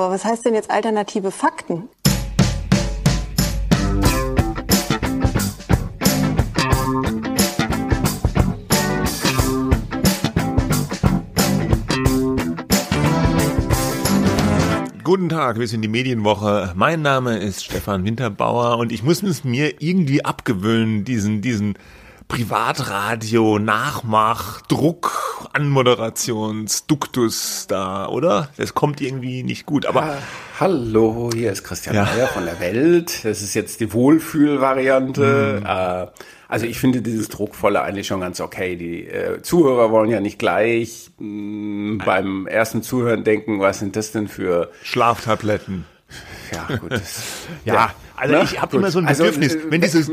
Aber was heißt denn jetzt alternative Fakten? Guten Tag, wir sind die Medienwoche. Mein Name ist Stefan Winterbauer und ich muss es mir irgendwie abgewöhnen, diesen, diesen Privatradio, Nachmach, Druck, Anmoderationsduktus da, oder? Das kommt irgendwie nicht gut, aber. Ah, hallo, hier ist Christian ja. Mayer von der Welt. Das ist jetzt die Wohlfühlvariante. Mhm. Äh, also ich finde dieses Druckvolle eigentlich schon ganz okay. Die äh, Zuhörer wollen ja nicht gleich mh, mm, beim ersten Zuhören denken, was sind das denn für Schlaftabletten? Ja, gut. ja, ja, also ne? ich habe immer so ein also, Bedürfnis, also, wenn dieses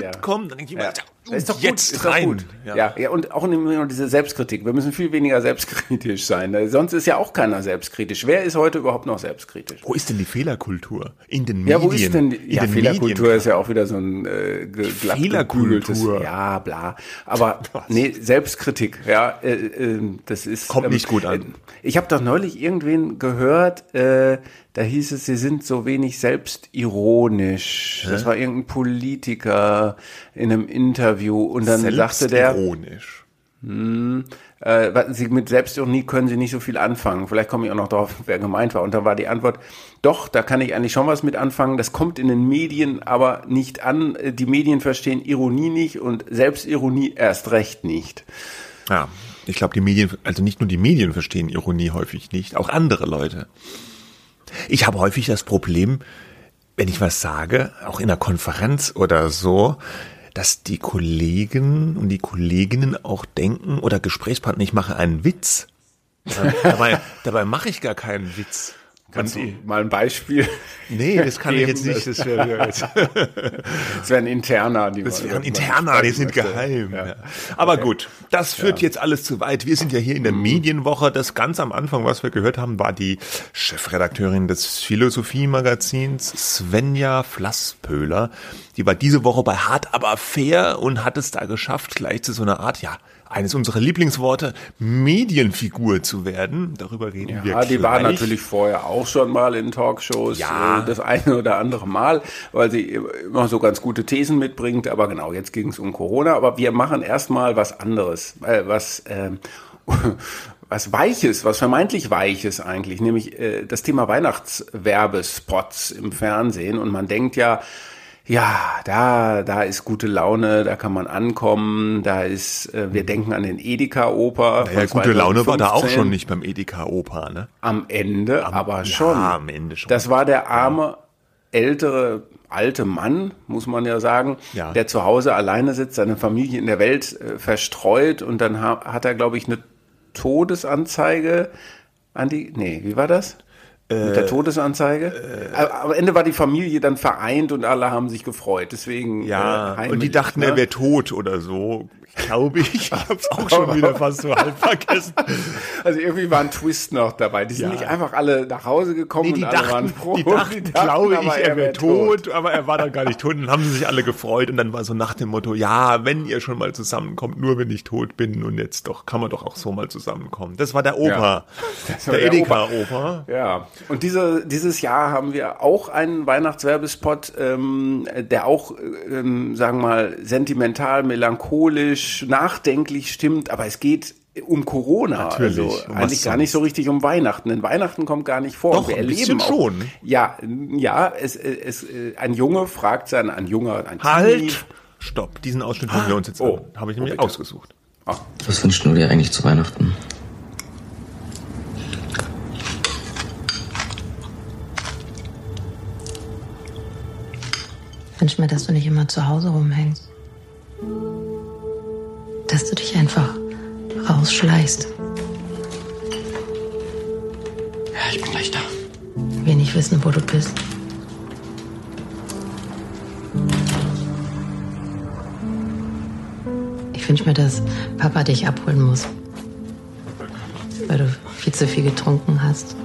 ja. kommt, dann denke ich immer, ja. Ist doch jetzt gut, ist rein. Doch gut. Ja. ja. ja, und auch immer diese Selbstkritik. Wir müssen viel weniger selbstkritisch sein. Sonst ist ja auch keiner selbstkritisch. Wer ist heute überhaupt noch selbstkritisch? Wo ist denn die Fehlerkultur? In den Medien? Ja, wo ist denn die, ja, Fehlerkultur Medien. ist ja auch wieder so ein äh, Fehlerkultur. Ja, bla. Aber nee, Selbstkritik, ja, äh, äh, das ist kommt ähm, nicht gut an. Äh, ich habe doch neulich irgendwen gehört, äh, da hieß es, sie sind so wenig selbstironisch. Hä? Das war irgendein Politiker in einem Interview und dann sagte der. Ironisch. Hm, äh, sie mit Selbstironie können sie nicht so viel anfangen. Vielleicht komme ich auch noch darauf, wer gemeint war. Und dann war die Antwort, doch, da kann ich eigentlich schon was mit anfangen. Das kommt in den Medien aber nicht an. Die Medien verstehen Ironie nicht und Selbstironie erst recht nicht. Ja, ich glaube, die Medien, also nicht nur die Medien verstehen Ironie häufig nicht, auch andere Leute. Ich habe häufig das Problem, wenn ich was sage, auch in einer Konferenz oder so, dass die Kollegen und die Kolleginnen auch denken oder Gesprächspartner, ich mache einen Witz. dabei, dabei mache ich gar keinen Witz. Kannst du mal ein Beispiel? Nee, das kann ich jetzt nicht. Das wäre das wären interner, die Das wären interner, die sind geheim. Ja. Aber okay. gut, das führt ja. jetzt alles zu weit. Wir sind ja hier in der mhm. Medienwoche. Das ganz am Anfang, was wir gehört haben, war die Chefredakteurin des Philosophie-Magazins, Svenja Flasspöhler. Die war diese Woche bei Hart aber fair und hat es da geschafft, gleich zu so einer Art, ja, eines unserer Lieblingsworte, Medienfigur zu werden. Darüber reden ja, wir Ja, die war natürlich vorher auch schon mal in Talkshows, ja. Äh, das eine oder andere Mal, weil sie immer so ganz gute Thesen mitbringt. Aber genau, jetzt ging es um Corona. Aber wir machen erstmal was anderes, äh, was äh, was Weiches, was vermeintlich Weiches eigentlich, nämlich äh, das Thema Weihnachtswerbespots im Fernsehen. Und man denkt ja, ja, da, da ist gute Laune, da kann man ankommen, da ist, äh, wir denken an den Edeka-Oper. Ja, gute Laune war da auch schon nicht beim Edeka-Oper, ne? Am Ende, am, aber schon. Ja, am Ende schon. Das war der arme, ältere, alte Mann, muss man ja sagen, ja. der zu Hause alleine sitzt, seine Familie in der Welt äh, verstreut und dann ha hat er, glaube ich, eine Todesanzeige an die, nee, wie war das? Mit der äh, Todesanzeige? Äh, Am Ende war die Familie dann vereint und alle haben sich gefreut. Deswegen. Ja, äh, und die dachten, ne? er wäre tot oder so glaube ich. Habe es auch schon wieder fast so halb vergessen. Also irgendwie war ein Twist noch dabei. Die sind ja. nicht einfach alle nach Hause gekommen nee, die und dachten, alle waren froh. Die dachten, die dachten glaube ich, er wäre tot, tot, aber er war dann gar nicht tot. Und dann haben sie sich alle gefreut und dann war so nach dem Motto, ja, wenn ihr schon mal zusammenkommt, nur wenn ich tot bin und jetzt doch, kann man doch auch so mal zusammenkommen. Das war der Opa. Ja. der, der Edeka-Opa. Ja. Und diese, dieses Jahr haben wir auch einen Weihnachtswerbespot, ähm, der auch, ähm, sagen wir mal, sentimental, melancholisch, nachdenklich stimmt, aber es geht um Corona, Natürlich. also um eigentlich gar nicht so richtig um Weihnachten. Denn Weihnachten kommt gar nicht vor. Doch, wir ein erleben auch, schon. Ja, ja, es, es, ein Junge fragt sein, ein Junger, ein Halt! Teenie. Stopp, diesen Ausschnitt hören wir uns jetzt oh, an. Habe ich nämlich oh, ausgesucht. Ah. Was wünschst du dir eigentlich zu Weihnachten? Ich wünsche mir, dass du nicht immer zu Hause rumhängst dass du dich einfach rausschleißt. Ja, ich bin gleich da. Wir nicht wissen, wo du bist. Ich wünsche mir, dass Papa dich abholen muss. Weil du viel zu viel getrunken hast.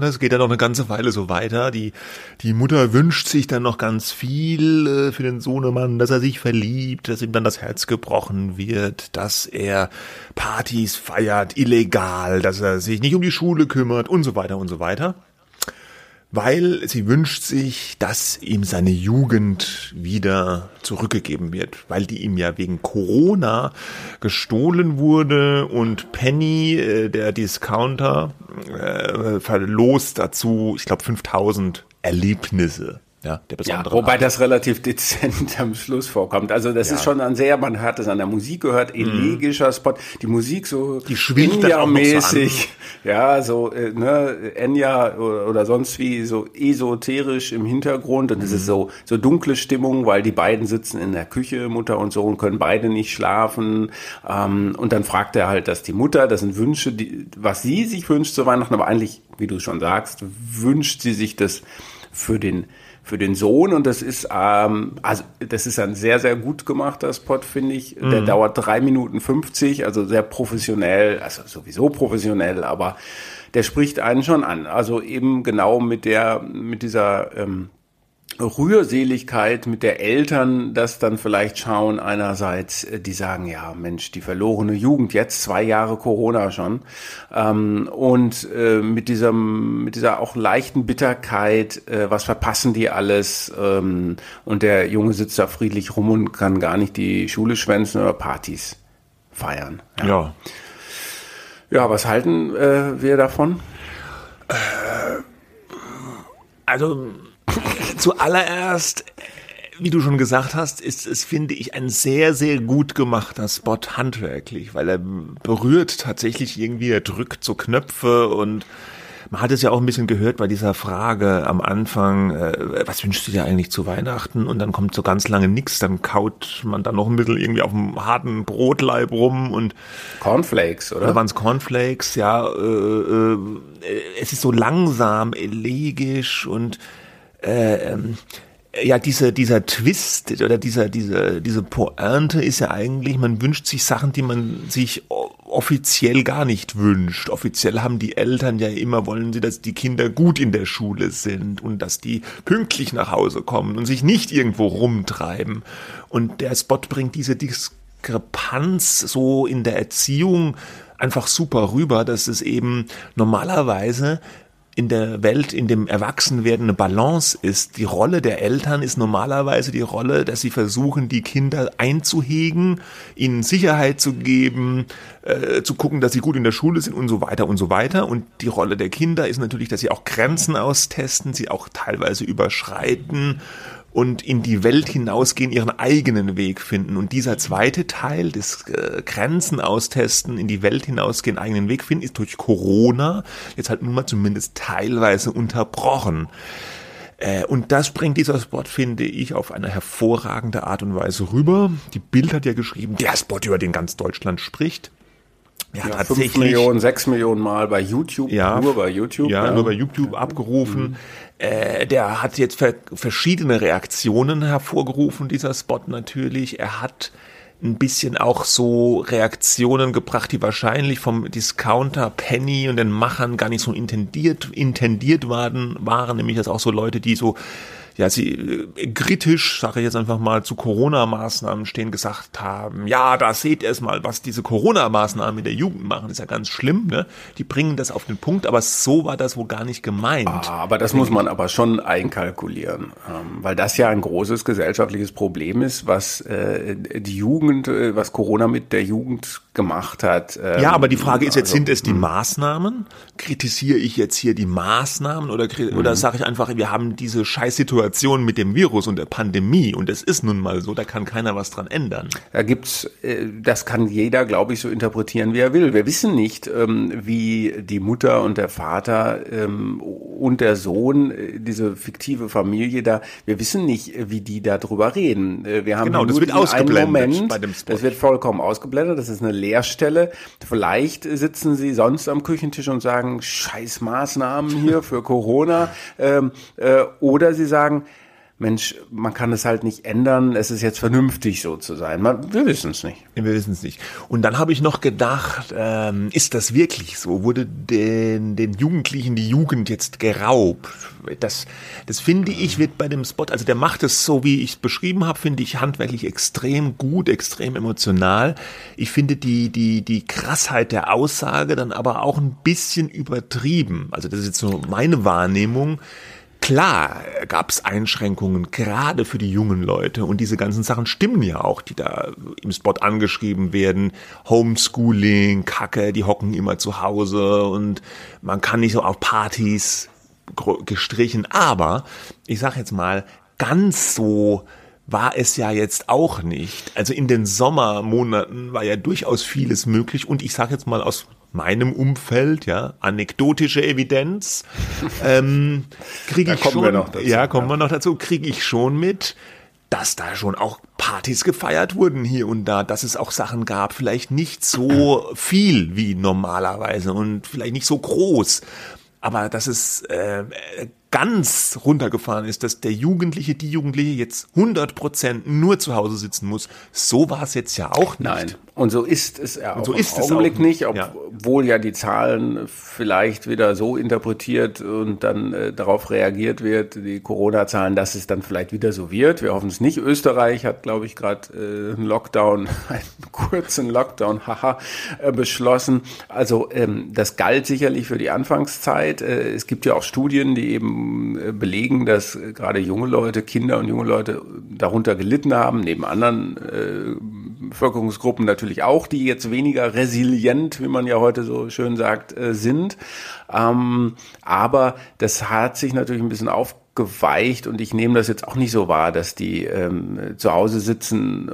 Das geht dann noch eine ganze Weile so weiter. Die, die Mutter wünscht sich dann noch ganz viel äh, für den Sohnemann, dass er sich verliebt, dass ihm dann das Herz gebrochen wird, dass er Partys feiert, illegal, dass er sich nicht um die Schule kümmert und so weiter und so weiter weil sie wünscht sich, dass ihm seine Jugend wieder zurückgegeben wird, weil die ihm ja wegen Corona gestohlen wurde und Penny, äh, der Discounter, äh, verlost dazu, ich glaube, 5000 Erlebnisse ja, der besondere. Ja, wobei Art. das relativ dezent am Schluss vorkommt. Also das ja. ist schon ein sehr, man hat es an der Musik gehört, mhm. elegischer Spot. Die Musik so die schwingt mäßig so ja, so äh, ne, Enya oder, oder, sonst wie so esoterisch im Hintergrund und es ist mhm. so so dunkle Stimmung, weil die beiden sitzen in der Küche, Mutter und Sohn können beide nicht schlafen ähm, und dann fragt er halt, dass die Mutter, das sind Wünsche, die, was sie sich wünscht zu Weihnachten, aber eigentlich, wie du schon sagst, wünscht sie sich das für den für den Sohn und das ist ähm, also das ist ein sehr sehr gut gemachter Spot finde ich. Mhm. Der dauert drei Minuten 50, also sehr professionell, also sowieso professionell, aber der spricht einen schon an. Also eben genau mit der mit dieser ähm, Rührseligkeit mit der Eltern das dann vielleicht schauen. Einerseits, äh, die sagen, ja, Mensch, die verlorene Jugend, jetzt zwei Jahre Corona schon. Ähm, und äh, mit diesem, mit dieser auch leichten Bitterkeit, äh, was verpassen die alles? Ähm, und der Junge sitzt da friedlich rum und kann gar nicht die Schule schwänzen oder Partys feiern. Ja. Ja, ja was halten äh, wir davon? Also Zuallererst, wie du schon gesagt hast, ist es, finde ich, ein sehr, sehr gut gemachter Spot handwerklich, weil er berührt tatsächlich irgendwie, er drückt so Knöpfe und man hat es ja auch ein bisschen gehört bei dieser Frage am Anfang, äh, was wünschst du dir eigentlich zu Weihnachten? Und dann kommt so ganz lange nichts, dann kaut man dann noch ein bisschen irgendwie auf dem harten Brotleib rum und Cornflakes, oder? Oder waren es Cornflakes, ja. Äh, äh, es ist so langsam, elegisch und äh, ähm, ja, diese, dieser Twist oder dieser, diese, diese Pointe ist ja eigentlich, man wünscht sich Sachen, die man sich offiziell gar nicht wünscht. Offiziell haben die Eltern ja immer, wollen sie, dass die Kinder gut in der Schule sind und dass die pünktlich nach Hause kommen und sich nicht irgendwo rumtreiben. Und der Spot bringt diese Diskrepanz so in der Erziehung einfach super rüber, dass es eben normalerweise in der Welt, in dem Erwachsenwerden eine Balance ist. Die Rolle der Eltern ist normalerweise die Rolle, dass sie versuchen, die Kinder einzuhegen, ihnen Sicherheit zu geben, äh, zu gucken, dass sie gut in der Schule sind und so weiter und so weiter. Und die Rolle der Kinder ist natürlich, dass sie auch Grenzen austesten, sie auch teilweise überschreiten und in die Welt hinausgehen, ihren eigenen Weg finden. Und dieser zweite Teil des äh, Grenzen austesten, in die Welt hinausgehen, eigenen Weg finden, ist durch Corona jetzt halt nun mal zumindest teilweise unterbrochen. Äh, und das bringt dieser Spot, finde ich, auf eine hervorragende Art und Weise rüber. Die Bild hat ja geschrieben, der Spot, über den ganz Deutschland spricht. Ja, ja tatsächlich. 5 Millionen, 6 Millionen Mal bei YouTube, ja, nur bei YouTube. Ja, ja. nur bei YouTube abgerufen. Mhm. Äh, der hat jetzt ver verschiedene Reaktionen hervorgerufen, dieser Spot natürlich. Er hat ein bisschen auch so Reaktionen gebracht, die wahrscheinlich vom Discounter Penny und den Machern gar nicht so intendiert, intendiert waren, waren, nämlich dass auch so Leute, die so ja, sie äh, kritisch, sage ich jetzt einfach mal, zu Corona-Maßnahmen stehen, gesagt haben, ja, da seht ihr es mal, was diese Corona-Maßnahmen mit der Jugend machen, ist ja ganz schlimm, ne? Die bringen das auf den Punkt, aber so war das wohl gar nicht gemeint. Ah, aber das muss man aber schon einkalkulieren, ähm, weil das ja ein großes gesellschaftliches Problem ist, was äh, die Jugend, äh, was Corona mit der Jugend gemacht hat. Ähm, ja, aber die Frage ist jetzt, also, sind es die hm. Maßnahmen? Kritisiere ich jetzt hier die Maßnahmen oder, oder mhm. sage ich einfach, wir haben diese Scheißsituation mit dem Virus und der Pandemie und es ist nun mal so, da kann keiner was dran ändern. Da gibt's, äh, das kann jeder, glaube ich, so interpretieren, wie er will. Wir wissen nicht, ähm, wie die Mutter und der Vater ähm, und der Sohn, äh, diese fiktive Familie da, wir wissen nicht, wie die da drüber reden. Äh, wir haben genau, das wird ausgeblendet Moment, bei dem Spot. Das wird vollkommen ausgeblendet, das ist eine Leerstelle. Vielleicht sitzen sie sonst am Küchentisch und sagen, scheiß Maßnahmen hier für Corona. Ähm, äh, oder sie sagen, Mensch, man kann es halt nicht ändern, es ist jetzt vernünftig so zu sein. Man, wir wissen es nicht. Wir wissen es nicht. Und dann habe ich noch gedacht, ähm, ist das wirklich so? Wurde den, den Jugendlichen die Jugend jetzt geraubt? Das, das finde ich, wird bei dem Spot, also der macht es so, wie ich es beschrieben habe, finde ich handwerklich extrem gut, extrem emotional. Ich finde die, die, die Krassheit der Aussage dann aber auch ein bisschen übertrieben. Also das ist jetzt so meine Wahrnehmung Klar gab es Einschränkungen, gerade für die jungen Leute. Und diese ganzen Sachen stimmen ja auch, die da im Spot angeschrieben werden. Homeschooling, Kacke, die hocken immer zu Hause und man kann nicht so auf Partys gestrichen. Aber ich sag jetzt mal, ganz so war es ja jetzt auch nicht. Also in den Sommermonaten war ja durchaus vieles möglich und ich sage jetzt mal aus meinem Umfeld, ja, anekdotische Evidenz, ähm, kriege ich schon, dazu, ja, kommen ja. wir noch dazu, kriege ich schon mit, dass da schon auch Partys gefeiert wurden hier und da, dass es auch Sachen gab, vielleicht nicht so viel wie normalerweise und vielleicht nicht so groß, aber dass es äh, ganz runtergefahren ist, dass der Jugendliche, die Jugendliche jetzt 100 Prozent nur zu Hause sitzen muss. So war es jetzt ja auch nicht. Nein, und so ist es ja auch so im Augenblick nicht, obwohl ja. ja. die Zahlen vielleicht wieder so interpretiert und dann äh, darauf reagiert wird, die Corona-Zahlen, dass es dann vielleicht wieder so wird. Wir hoffen es nicht. Österreich hat, glaube ich, gerade äh, einen Lockdown, einen kurzen Lockdown, haha, äh, beschlossen. Also ähm, das galt sicherlich für die Anfangszeit. Äh, es gibt ja auch Studien, die eben belegen, dass äh, gerade junge Leute, Kinder und junge Leute darunter gelitten haben, neben anderen Bevölkerungsgruppen natürlich auch, die jetzt weniger resilient, wie man ja heute so schön sagt, äh, sind. Ähm, aber das hat sich natürlich ein bisschen auf geweicht und ich nehme das jetzt auch nicht so wahr, dass die ähm, zu Hause sitzen.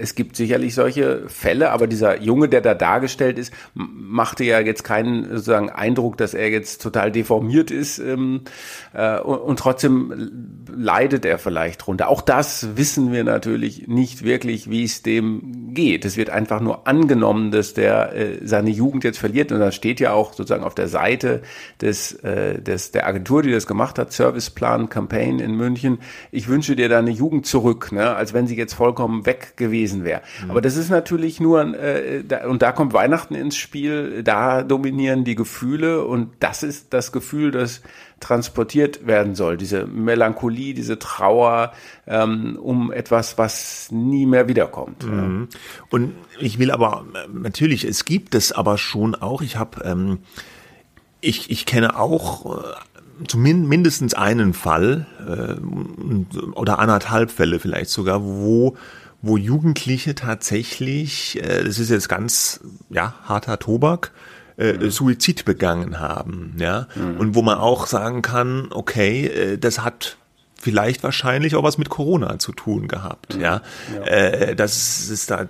Es gibt sicherlich solche Fälle, aber dieser Junge, der da dargestellt ist, machte ja jetzt keinen sozusagen Eindruck, dass er jetzt total deformiert ist ähm, äh, und, und trotzdem leidet er vielleicht drunter. Auch das wissen wir natürlich nicht wirklich, wie es dem geht. Es wird einfach nur angenommen, dass der äh, seine Jugend jetzt verliert und da steht ja auch sozusagen auf der Seite des, äh, des der Agentur, die das gemacht hat, Serviceplan Plan Campaign in München, ich wünsche dir deine Jugend zurück, ne? als wenn sie jetzt vollkommen weg gewesen wäre. Mhm. Aber das ist natürlich nur, äh, da, und da kommt Weihnachten ins Spiel, da dominieren die Gefühle und das ist das Gefühl, das transportiert werden soll, diese Melancholie, diese Trauer ähm, um etwas, was nie mehr wiederkommt. Mhm. Und ich will aber natürlich, es gibt es aber schon auch. Ich habe, ähm, ich, ich kenne auch äh, zumindest mindestens einen Fall äh, oder anderthalb Fälle vielleicht sogar, wo wo Jugendliche tatsächlich, äh, das ist jetzt ganz ja harter Tobak, äh, mhm. Suizid begangen haben, ja, mhm. und wo man auch sagen kann, okay, äh, das hat vielleicht wahrscheinlich auch was mit Corona zu tun gehabt, ja, ja. Äh, dass es da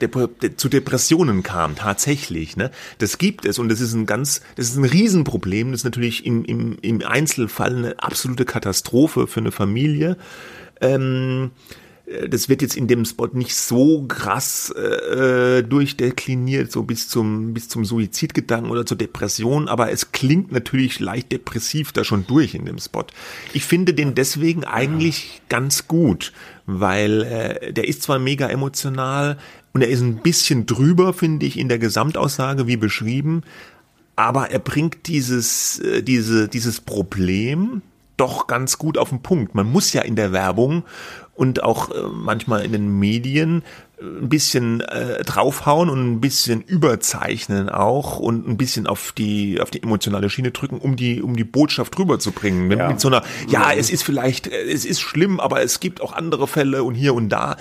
zu Depressionen kam, tatsächlich, ne, das gibt es und das ist ein ganz, das ist ein Riesenproblem, das ist natürlich im, im, im Einzelfall eine absolute Katastrophe für eine Familie, ähm, äh, das wird jetzt in dem Spot nicht so krass äh, durchdekliniert, so bis zum, bis zum Suizidgedanken oder zur Depression, aber es klingt natürlich leicht depressiv da schon durch in dem Spot. Ich finde den deswegen eigentlich ganz gut, weil äh, der ist zwar mega emotional und er ist ein bisschen drüber, finde ich, in der Gesamtaussage, wie beschrieben, aber er bringt dieses, äh, diese, dieses Problem, doch ganz gut auf den Punkt. Man muss ja in der Werbung und auch äh, manchmal in den Medien äh, ein bisschen äh, draufhauen und ein bisschen überzeichnen auch und ein bisschen auf die auf die emotionale Schiene drücken, um die um die Botschaft rüberzubringen. Ja. Mit so einer ja, es ist vielleicht äh, es ist schlimm, aber es gibt auch andere Fälle und hier und da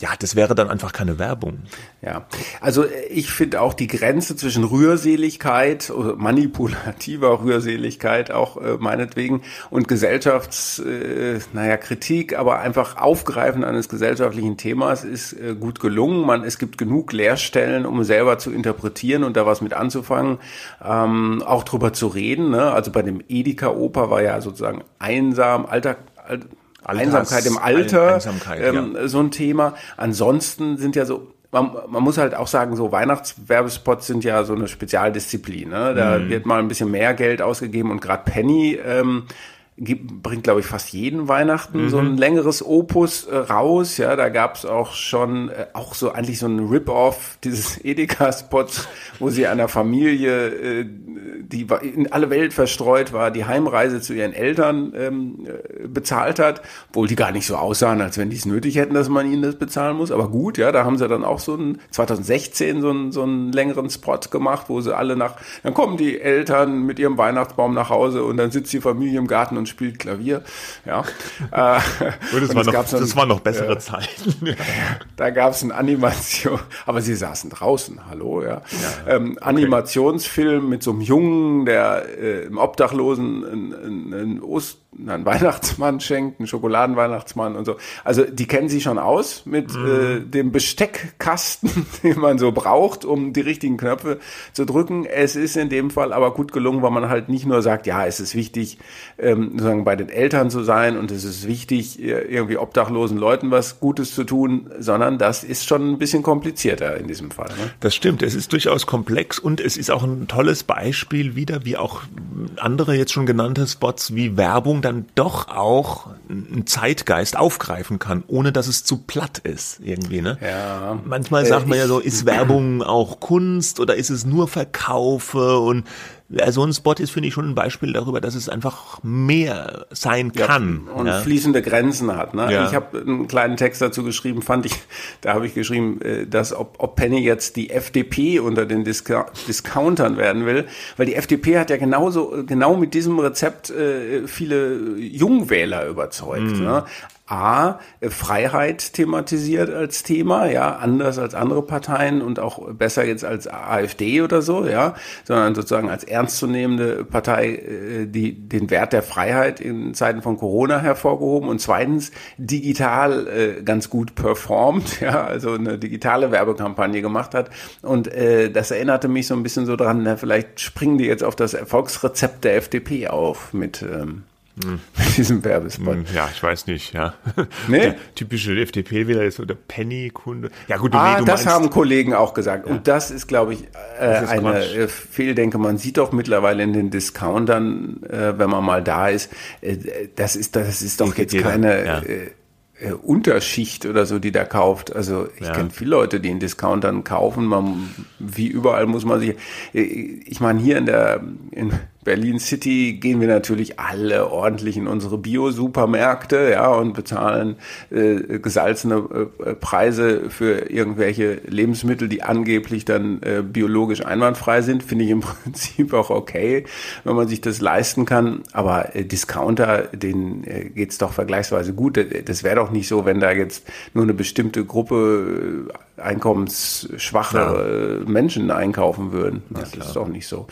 ja, das wäre dann einfach keine Werbung. Ja, also ich finde auch die Grenze zwischen Rührseligkeit oder manipulativer Rührseligkeit auch äh, meinetwegen und Gesellschafts, äh, naja, Kritik, aber einfach Aufgreifen eines gesellschaftlichen Themas ist äh, gut gelungen. Man, es gibt genug Leerstellen, um selber zu interpretieren und da was mit anzufangen, ähm, auch drüber zu reden. Ne? Also bei dem Edeka-Oper war ja sozusagen einsam, Alter, Alter Alters, Einsamkeit im Alter, Einsamkeit, ähm, ja. so ein Thema. Ansonsten sind ja so, man, man muss halt auch sagen, so Weihnachtswerbespots sind ja so eine Spezialdisziplin. Ne? Da mhm. wird mal ein bisschen mehr Geld ausgegeben und gerade Penny ähm, gibt, bringt, glaube ich, fast jeden Weihnachten mhm. so ein längeres Opus äh, raus. Ja, da gab es auch schon äh, auch so eigentlich so ein Rip-Off dieses Edeka-Spots, wo sie einer Familie, äh, die in alle Welt verstreut war, die Heimreise zu ihren Eltern ähm, äh, bezahlt hat, obwohl die gar nicht so aussahen, als wenn die es nötig hätten, dass man ihnen das bezahlen muss. Aber gut, ja, da haben sie dann auch so ein 2016 so einen, so einen längeren Spot gemacht, wo sie alle nach, dann kommen die Eltern mit ihrem Weihnachtsbaum nach Hause und dann sitzt die Familie im Garten und spielt Klavier. Ja. Äh, und das, und war noch, das waren noch bessere äh, Zeiten. da gab es eine Animation, aber sie saßen draußen, hallo, ja. ja ähm, okay. Animationsfilm mit so einem Jungen, der äh, im Obdachlosen in, in, in Ost einen Weihnachtsmann schenkt, einen Schokoladenweihnachtsmann und so. Also die kennen sich schon aus mit mhm. äh, dem Besteckkasten, den man so braucht, um die richtigen Knöpfe zu drücken. Es ist in dem Fall aber gut gelungen, weil man halt nicht nur sagt, ja, es ist wichtig, ähm, sozusagen bei den Eltern zu sein und es ist wichtig, irgendwie obdachlosen Leuten was Gutes zu tun, sondern das ist schon ein bisschen komplizierter in diesem Fall. Ne? Das stimmt, es ist durchaus komplex und es ist auch ein tolles Beispiel wieder, wie auch andere jetzt schon genannte Spots wie Werbung dann doch auch einen Zeitgeist aufgreifen kann, ohne dass es zu platt ist irgendwie. Ne? Ja. Manchmal sagt man ja so, ist Werbung auch Kunst oder ist es nur Verkaufe und so also ein Spot ist, finde ich, schon ein Beispiel darüber, dass es einfach mehr sein kann. Ja, und ja. fließende Grenzen hat. Ne? Ja. Ich habe einen kleinen Text dazu geschrieben, fand ich, da habe ich geschrieben, äh, dass ob, ob Penny jetzt die FDP unter den Disca Discountern werden will, weil die FDP hat ja genauso, genau mit diesem Rezept äh, viele Jungwähler überzeugt. Mhm. Ne? A, Freiheit thematisiert als Thema, ja, anders als andere Parteien und auch besser jetzt als AfD oder so, ja, sondern sozusagen als ernstzunehmende Partei, äh, die den Wert der Freiheit in Zeiten von Corona hervorgehoben und zweitens digital äh, ganz gut performt, ja, also eine digitale Werbekampagne gemacht hat. Und äh, das erinnerte mich so ein bisschen so dran, na, vielleicht springen die jetzt auf das Erfolgsrezept der FDP auf mit ähm, hm. Mit diesem Werbespot. Hm, ja, ich weiß nicht, ja. Nee? Der typische FDP-Wähler ist so der Penny-Kunde. Ja, gut, ah, nee, das haben Kollegen auch gesagt. Und das ist, glaube ich, äh, eine Quatsch. Äh, Fehldenke. Man sieht doch mittlerweile in den Discountern, äh, wenn man mal da ist, äh, das ist, das ist doch jetzt keine, ja. Äh, äh, Unterschicht oder so, die da kauft. Also ich ja. kenne viele Leute, die in Discountern kaufen. Man, wie überall muss man sich. Ich meine, hier in der in Berlin City gehen wir natürlich alle ordentlich in unsere Bio-Supermärkte, ja, und bezahlen äh, gesalzene äh, Preise für irgendwelche Lebensmittel, die angeblich dann äh, biologisch einwandfrei sind. Finde ich im Prinzip auch okay, wenn man sich das leisten kann. Aber äh, Discounter, denen äh, geht's doch vergleichsweise gut. Das wäre doch nicht so, wenn da jetzt nur eine bestimmte Gruppe äh, einkommensschwache ja. Menschen einkaufen würden. Das ja, ist doch nicht so.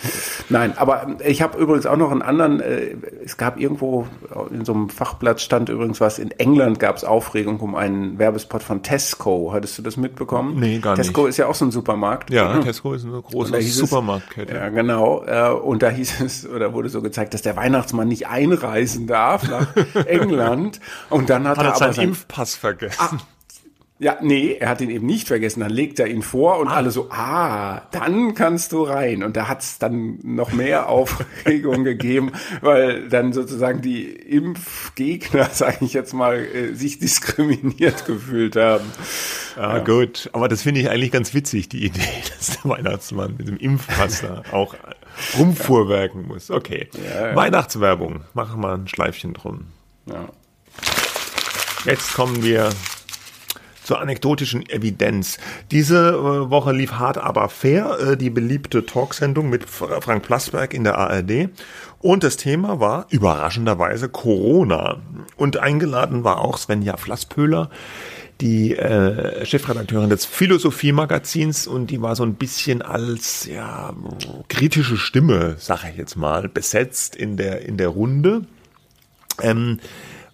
Nein, aber ich habe übrigens auch noch einen anderen, äh, es gab irgendwo in so einem Fachblatt stand übrigens was, in England gab es Aufregung um einen Werbespot von Tesco. Hattest du das mitbekommen? Nee, gar nicht. Tesco ist ja auch so ein Supermarkt. Ja, mhm. Tesco ist eine große Supermarktkette. Ja, genau. Äh, und da hieß es, oder wurde so gezeigt, dass der Weihnachtsmann nicht einreisen darf nach England. Und dann hat, hat er, er aber seinen Impfpass vergessen. Ah, ja, nee, er hat ihn eben nicht vergessen. Dann legt er ihn vor und ah. alle so, ah, dann kannst du rein. Und da hat's dann noch mehr Aufregung gegeben, weil dann sozusagen die Impfgegner, sage ich jetzt mal, äh, sich diskriminiert gefühlt haben. Ah, ja. gut. Aber das finde ich eigentlich ganz witzig, die Idee, dass der Weihnachtsmann mit dem Impfpass da auch rumfuhrwerken muss. Okay. Ja, ja. Weihnachtswerbung. Machen wir ein Schleifchen drum. Ja. Jetzt kommen wir zur anekdotischen Evidenz. Diese äh, Woche lief hart aber fair, äh, die beliebte Talksendung mit Frank Plasberg in der ARD. Und das Thema war überraschenderweise Corona. Und eingeladen war auch Svenja Flasspöhler, die äh, Chefredakteurin des Philosophie-Magazins und die war so ein bisschen als ja kritische Stimme, sage ich jetzt mal, besetzt in der in der Runde. Ähm,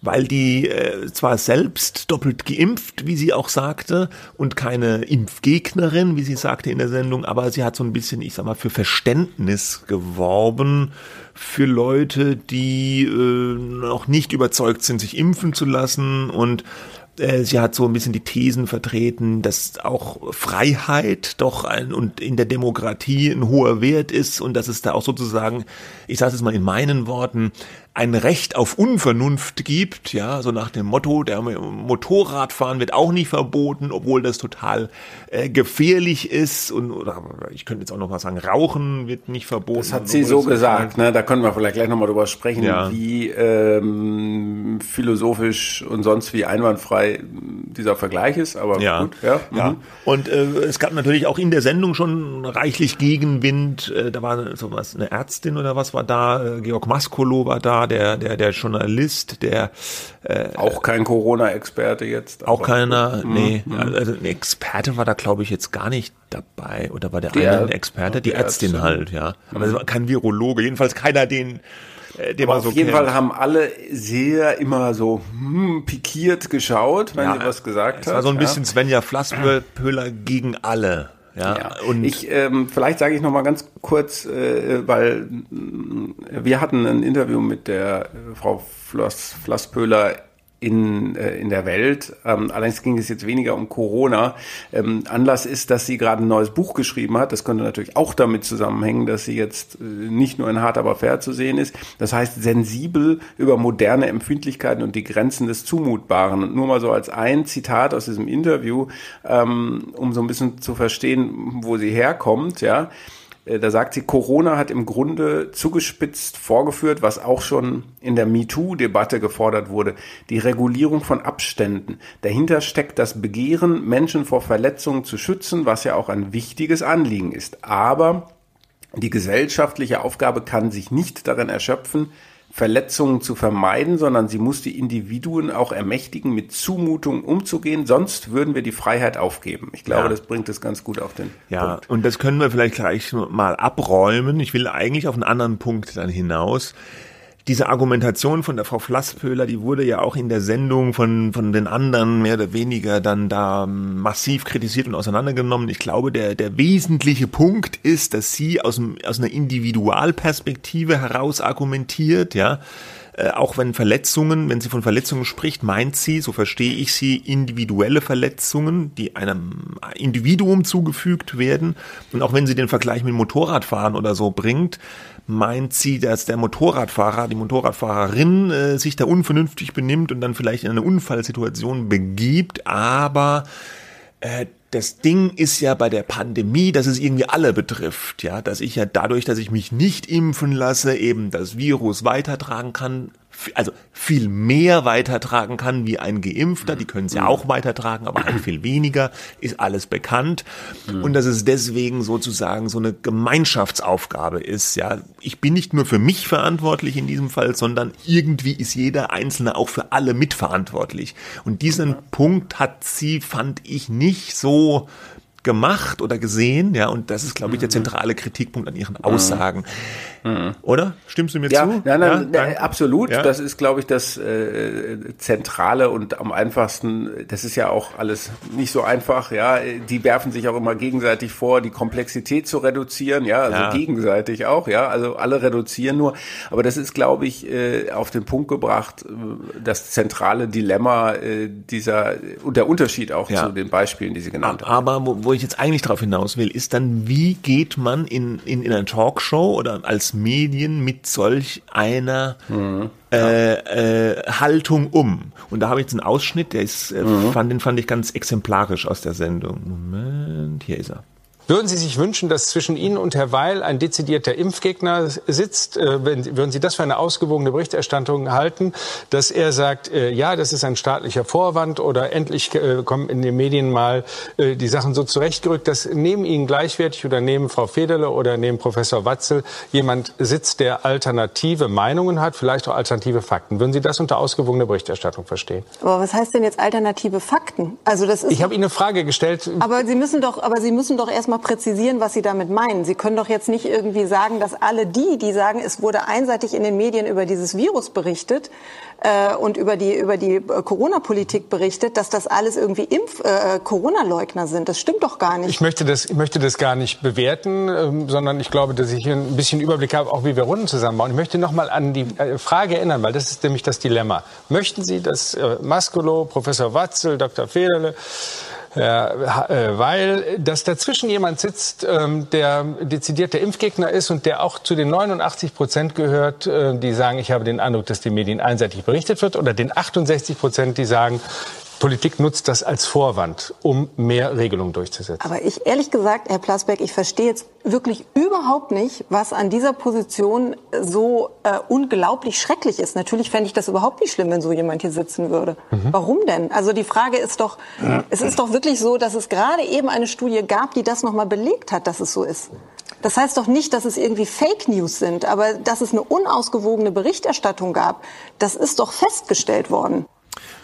weil die äh, zwar selbst doppelt geimpft, wie sie auch sagte, und keine Impfgegnerin, wie sie sagte in der Sendung, aber sie hat so ein bisschen, ich sag mal, für Verständnis geworben für Leute, die äh, noch nicht überzeugt sind, sich impfen zu lassen. Und äh, sie hat so ein bisschen die Thesen vertreten, dass auch Freiheit doch ein und in der Demokratie ein hoher Wert ist und dass es da auch sozusagen, ich sage es mal in meinen Worten, ein Recht auf Unvernunft gibt, ja, so nach dem Motto, der Motorradfahren wird auch nicht verboten, obwohl das total äh, gefährlich ist und oder ich könnte jetzt auch noch mal sagen, Rauchen wird nicht verboten. Das hat sie so gesagt, ne? Da können wir vielleicht gleich noch mal drüber sprechen, ja. wie ähm, philosophisch und sonst wie einwandfrei dieser Vergleich ist, aber ja. gut, ja. ja. Mhm. Und äh, es gab natürlich auch in der Sendung schon reichlich Gegenwind. Äh, da war sowas, eine Ärztin oder was war da, äh, Georg Maskolo war da, der, der, der Journalist, der äh, auch kein Corona-Experte jetzt. Auch keiner, mhm. nee, mhm. also ein Experte war da, glaube ich, jetzt gar nicht dabei. Oder war der, der eine ein Experte? Die Ärztin Ärzte. halt, ja. Aber es war kein Virologe, jedenfalls keiner, den äh, den man so Auf jeden kennt. Fall haben alle sehr immer so hm, pikiert geschaut, wenn ja, sie was gesagt hat. Es war so ein bisschen ja. Svenja Flasspöhler gegen alle. Ja, ja. und ich ähm, vielleicht sage ich noch mal ganz kurz, äh, weil äh, wir hatten ein Interview mit der äh, Frau Floss, Flasspöhler in, äh, in der Welt. Ähm, allerdings ging es jetzt weniger um Corona. Ähm, Anlass ist, dass sie gerade ein neues Buch geschrieben hat. Das könnte natürlich auch damit zusammenhängen, dass sie jetzt äh, nicht nur in Hart aber fair zu sehen ist. Das heißt, sensibel über moderne Empfindlichkeiten und die Grenzen des Zumutbaren. Und nur mal so als ein Zitat aus diesem Interview, ähm, um so ein bisschen zu verstehen, wo sie herkommt, ja. Äh, da sagt sie, Corona hat im Grunde zugespitzt vorgeführt, was auch schon in der MeToo-Debatte gefordert wurde, die Regulierung von Abständen. Dahinter steckt das Begehren, Menschen vor Verletzungen zu schützen, was ja auch ein wichtiges Anliegen ist. Aber die gesellschaftliche Aufgabe kann sich nicht darin erschöpfen, Verletzungen zu vermeiden, sondern sie muss die Individuen auch ermächtigen, mit Zumutungen umzugehen, sonst würden wir die Freiheit aufgeben. Ich glaube, ja. das bringt es ganz gut auf den ja, Punkt. und das können wir vielleicht gleich mal abräumen. Ich will eigentlich auf einen anderen Punkt dann hinaus diese Argumentation von der Frau Flasspöhler, die wurde ja auch in der Sendung von, von den anderen mehr oder weniger dann da massiv kritisiert und auseinandergenommen. Ich glaube, der, der wesentliche Punkt ist, dass sie aus, aus einer Individualperspektive heraus argumentiert, ja. Äh, auch wenn Verletzungen, wenn sie von Verletzungen spricht, meint sie, so verstehe ich sie, individuelle Verletzungen, die einem Individuum zugefügt werden. Und auch wenn sie den Vergleich mit Motorradfahren oder so bringt, meint sie, dass der Motorradfahrer, die Motorradfahrerin äh, sich da unvernünftig benimmt und dann vielleicht in eine Unfallsituation begibt, aber äh, das Ding ist ja bei der Pandemie, dass es irgendwie alle betrifft, ja, dass ich ja dadurch, dass ich mich nicht impfen lasse, eben das Virus weitertragen kann, also viel mehr weitertragen kann wie ein Geimpfter. Die können es ja auch weitertragen, aber halt viel weniger, ist alles bekannt. Und dass es deswegen sozusagen so eine Gemeinschaftsaufgabe ist. Ja, ich bin nicht nur für mich verantwortlich in diesem Fall, sondern irgendwie ist jeder Einzelne auch für alle mitverantwortlich. Und diesen Punkt hat sie, fand ich, nicht so gemacht oder gesehen, ja, und das ist, glaube ich, der zentrale Kritikpunkt an ihren Aussagen. Mhm. Oder? Stimmst du mir ja, zu? Nein, nein, ja, absolut. Ja. Das ist, glaube ich, das äh, Zentrale und am einfachsten. Das ist ja auch alles nicht so einfach. Ja, die werfen sich auch immer gegenseitig vor, die Komplexität zu reduzieren. Ja, also gegenseitig auch. Ja, also alle reduzieren nur. Aber das ist, glaube ich, äh, auf den Punkt gebracht, äh, das zentrale Dilemma äh, dieser und der Unterschied auch zu den Beispielen, die Sie genannt haben. Aber wo, wo ich jetzt eigentlich darauf hinaus will, ist dann, wie geht man in, in, in einer Talkshow oder als Medien mit solch einer mhm. äh, äh, Haltung um. Und da habe ich jetzt einen Ausschnitt, der ist, äh, mhm. fand, den fand ich ganz exemplarisch aus der Sendung. Moment, hier ist er. Würden Sie sich wünschen, dass zwischen Ihnen und Herr Weil ein dezidierter Impfgegner sitzt? Äh, würden Sie das für eine ausgewogene Berichterstattung halten, dass er sagt, äh, ja, das ist ein staatlicher Vorwand oder endlich äh, kommen in den Medien mal die Sachen so zurechtgerückt, dass neben Ihnen gleichwertig oder neben Frau Federle oder neben Professor Watzel jemand sitzt, der alternative Meinungen hat, vielleicht auch alternative Fakten. Würden Sie das unter ausgewogener Berichterstattung verstehen? Aber was heißt denn jetzt alternative Fakten? Also das ist ich habe Ihnen eine Frage gestellt. Aber Sie müssen doch, aber Sie müssen doch erstmal präzisieren, was Sie damit meinen. Sie können doch jetzt nicht irgendwie sagen, dass alle die, die sagen, es wurde einseitig in den Medien über dieses Virus berichtet äh, und über die, über die äh, Corona-Politik berichtet, dass das alles irgendwie Impf äh, Corona-Leugner sind. Das stimmt doch gar nicht. Ich möchte das, ich möchte das gar nicht bewerten, ähm, sondern ich glaube, dass ich hier ein bisschen Überblick habe, auch wie wir Runden zusammenbauen. Ich möchte noch mal an die äh, Frage erinnern, weil das ist nämlich das Dilemma. Möchten Sie, dass äh, Maskolo, Professor Watzel, Dr. Federle äh, Weil, dass dazwischen jemand sitzt, ähm, der dezidiert der Impfgegner ist und der auch zu den 89 Prozent gehört, äh, die sagen, ich habe den Eindruck, dass die Medien einseitig berichtet wird, oder den 68 Prozent, die sagen, Politik nutzt das als Vorwand, um mehr Regelungen durchzusetzen. Aber ich, ehrlich gesagt, Herr Plasberg, ich verstehe jetzt wirklich überhaupt nicht, was an dieser Position so äh, unglaublich schrecklich ist. Natürlich fände ich das überhaupt nicht schlimm, wenn so jemand hier sitzen würde. Mhm. Warum denn? Also die Frage ist doch, es ist doch wirklich so, dass es gerade eben eine Studie gab, die das nochmal belegt hat, dass es so ist. Das heißt doch nicht, dass es irgendwie Fake News sind, aber dass es eine unausgewogene Berichterstattung gab, das ist doch festgestellt worden.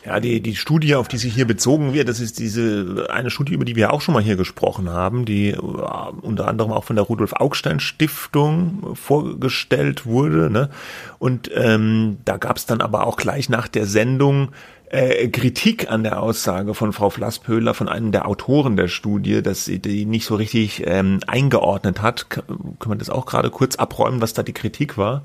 Ja, die, die Studie, auf die sich hier bezogen wird, das ist diese eine Studie, über die wir auch schon mal hier gesprochen haben, die äh, unter anderem auch von der Rudolf Augstein Stiftung vorgestellt wurde. Ne? Und ähm, da gab es dann aber auch gleich nach der Sendung äh, Kritik an der Aussage von Frau Flasspöhler, von einem der Autoren der Studie, dass sie die nicht so richtig ähm, eingeordnet hat. Können wir das auch gerade kurz abräumen, was da die Kritik war?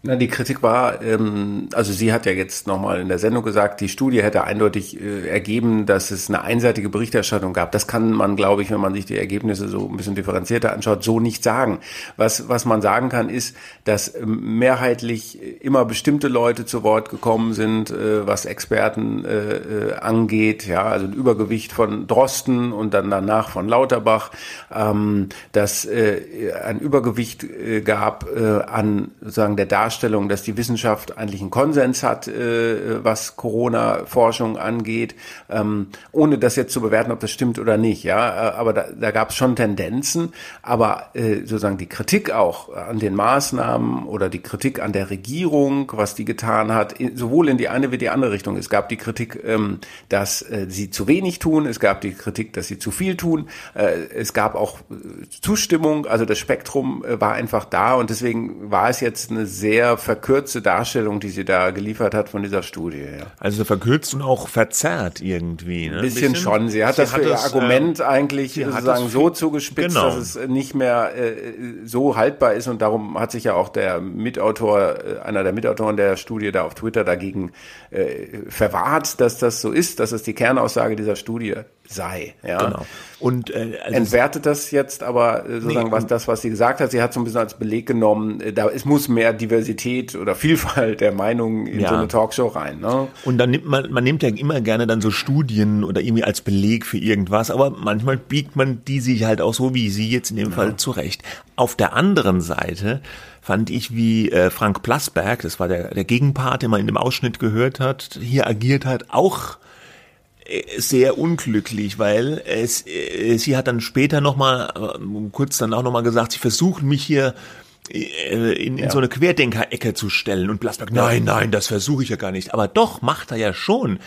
Na, die Kritik war, ähm, also sie hat ja jetzt nochmal in der Sendung gesagt, die Studie hätte eindeutig äh, ergeben, dass es eine einseitige Berichterstattung gab. Das kann man, glaube ich, wenn man sich die Ergebnisse so ein bisschen differenzierter anschaut, so nicht sagen. Was, was man sagen kann, ist, dass ähm, mehrheitlich immer bestimmte Leute zu Wort gekommen sind, äh, was Experten äh, äh, angeht. Ja, also ein Übergewicht von Drosten und dann danach von Lauterbach, ähm, dass äh, ein Übergewicht äh, gab äh, an sozusagen der Darstellung Darstellung, dass die Wissenschaft eigentlich einen Konsens hat, äh, was Corona-Forschung angeht, ähm, ohne das jetzt zu bewerten, ob das stimmt oder nicht. Ja, äh, aber da, da gab es schon Tendenzen, aber äh, sozusagen die Kritik auch an den Maßnahmen oder die Kritik an der Regierung, was die getan hat, sowohl in die eine wie die andere Richtung. Es gab die Kritik, ähm, dass äh, sie zu wenig tun, es gab die Kritik, dass sie zu viel tun, äh, es gab auch äh, Zustimmung, also das Spektrum war einfach da. Und deswegen war es jetzt eine sehr sehr verkürzte Darstellung, die sie da geliefert hat von dieser Studie. Ja. Also verkürzt und auch verzerrt irgendwie. Ne? Ein bisschen, bisschen schon. Sie hat sie das hat für ihr Argument äh, eigentlich sozusagen so zugespitzt, genau. dass es nicht mehr äh, so haltbar ist und darum hat sich ja auch der Mitautor, äh, einer der Mitautoren der Studie da auf Twitter dagegen äh, verwahrt, dass das so ist, dass es die Kernaussage dieser Studie sei. Ja. Genau. Und äh, also entwertet das jetzt aber äh, sozusagen nee, was das, was sie gesagt hat. Sie hat so ein bisschen als Beleg genommen, äh, da es muss mehr Diversität oder Vielfalt der Meinungen in ja. so eine Talkshow rein. Ne? Und dann nimmt man, man nimmt ja immer gerne dann so Studien oder irgendwie als Beleg für irgendwas, aber manchmal biegt man die sich halt auch so wie sie jetzt in dem ja. Fall zurecht. Auf der anderen Seite fand ich, wie äh, Frank Plasberg, das war der, der Gegenpart, den man in dem Ausschnitt gehört hat, hier agiert hat, auch sehr unglücklich, weil es, äh, sie hat dann später nochmal, äh, kurz dann auch nochmal gesagt, sie versuchen mich hier in, in ja. so eine Querdenker-Ecke zu stellen und Blasberg, nein, nein, das versuche ich ja gar nicht. Aber doch, macht er ja schon.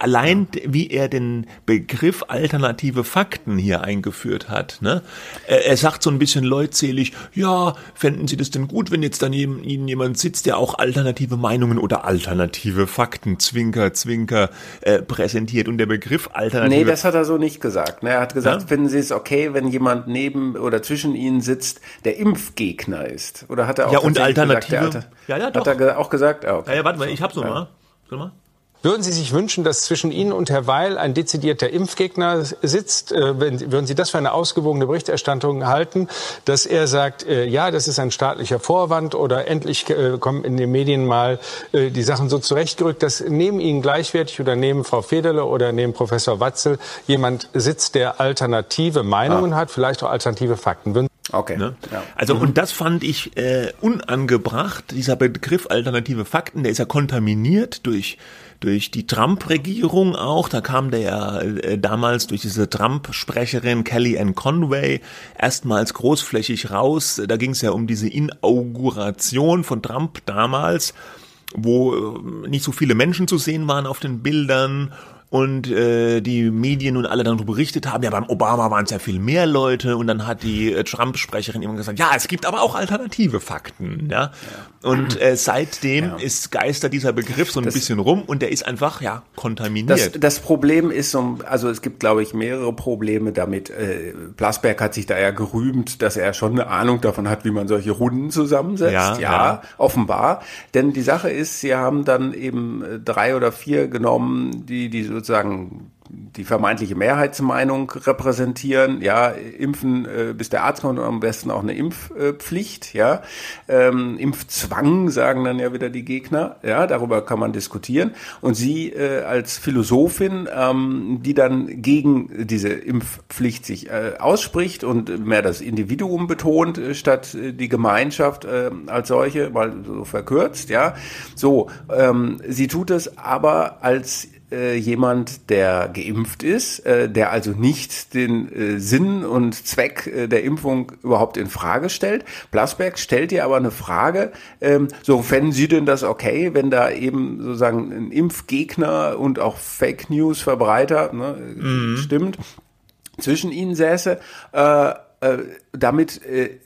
Allein wie er den Begriff alternative Fakten hier eingeführt hat. Ne? Er sagt so ein bisschen leutselig, ja, fänden Sie das denn gut, wenn jetzt dann Ihnen jemand sitzt, der auch alternative Meinungen oder alternative Fakten, Zwinker, Zwinker, äh, präsentiert. Und der Begriff alternative... Nee, das hat er so nicht gesagt. Ne? Er hat gesagt, ja? finden Sie es okay, wenn jemand neben oder zwischen Ihnen sitzt, der Impfgegner ist? Oder hat er auch ja, und alternative, gesagt, ja, ja, doch. Hat er auch gesagt? Ah, okay. Ja, ja, warte mal, ich hab's nochmal. Ja. mal. Würden Sie sich wünschen, dass zwischen Ihnen und Herr Weil ein dezidierter Impfgegner sitzt? Äh, würden Sie das für eine ausgewogene Berichterstattung halten, dass er sagt, äh, ja, das ist ein staatlicher Vorwand oder endlich äh, kommen in den Medien mal die Sachen so zurechtgerückt, dass neben Ihnen gleichwertig oder neben Frau Federle oder neben Professor Watzel jemand sitzt, der alternative Meinungen ah. hat, vielleicht auch alternative Fakten? Würden Okay. Ne? Ja. Also mhm. und das fand ich äh, unangebracht. Dieser Begriff alternative Fakten, der ist ja kontaminiert durch durch die Trump-Regierung auch. Da kam der ja äh, damals durch diese Trump-Sprecherin Kellyanne Conway erstmals großflächig raus. Da ging es ja um diese Inauguration von Trump damals, wo äh, nicht so viele Menschen zu sehen waren auf den Bildern und äh, die Medien und alle darüber berichtet haben, ja beim Obama waren es ja viel mehr Leute und dann hat die äh, Trump-Sprecherin immer gesagt, ja, es gibt aber auch alternative Fakten, ja. ja. Und äh, seitdem ja. ist Geister dieser Begriff so ein das, bisschen rum und der ist einfach ja kontaminiert. Das, das Problem ist, also es gibt glaube ich mehrere Probleme damit. Äh, Plasberg hat sich da ja gerühmt, dass er schon eine Ahnung davon hat, wie man solche Runden zusammensetzt. Ja, ja, ja. offenbar. Denn die Sache ist, sie haben dann eben äh, drei oder vier genommen, die die so sozusagen die vermeintliche Mehrheitsmeinung repräsentieren. Ja, impfen, äh, bis der Arzt kommt und am besten auch eine Impfpflicht. Ja, ähm, Impfzwang sagen dann ja wieder die Gegner. Ja, darüber kann man diskutieren. Und sie äh, als Philosophin, ähm, die dann gegen diese Impfpflicht sich äh, ausspricht und mehr das Individuum betont äh, statt äh, die Gemeinschaft äh, als solche, mal so verkürzt. Ja, so. Ähm, sie tut es aber als äh, jemand, der geimpft ist, äh, der also nicht den äh, Sinn und Zweck äh, der Impfung überhaupt in Frage stellt. Plasberg stellt dir aber eine Frage, ähm, so fänden Sie denn das okay, wenn da eben sozusagen ein Impfgegner und auch Fake News Verbreiter ne, mhm. stimmt, zwischen ihnen säße? Äh, damit äh,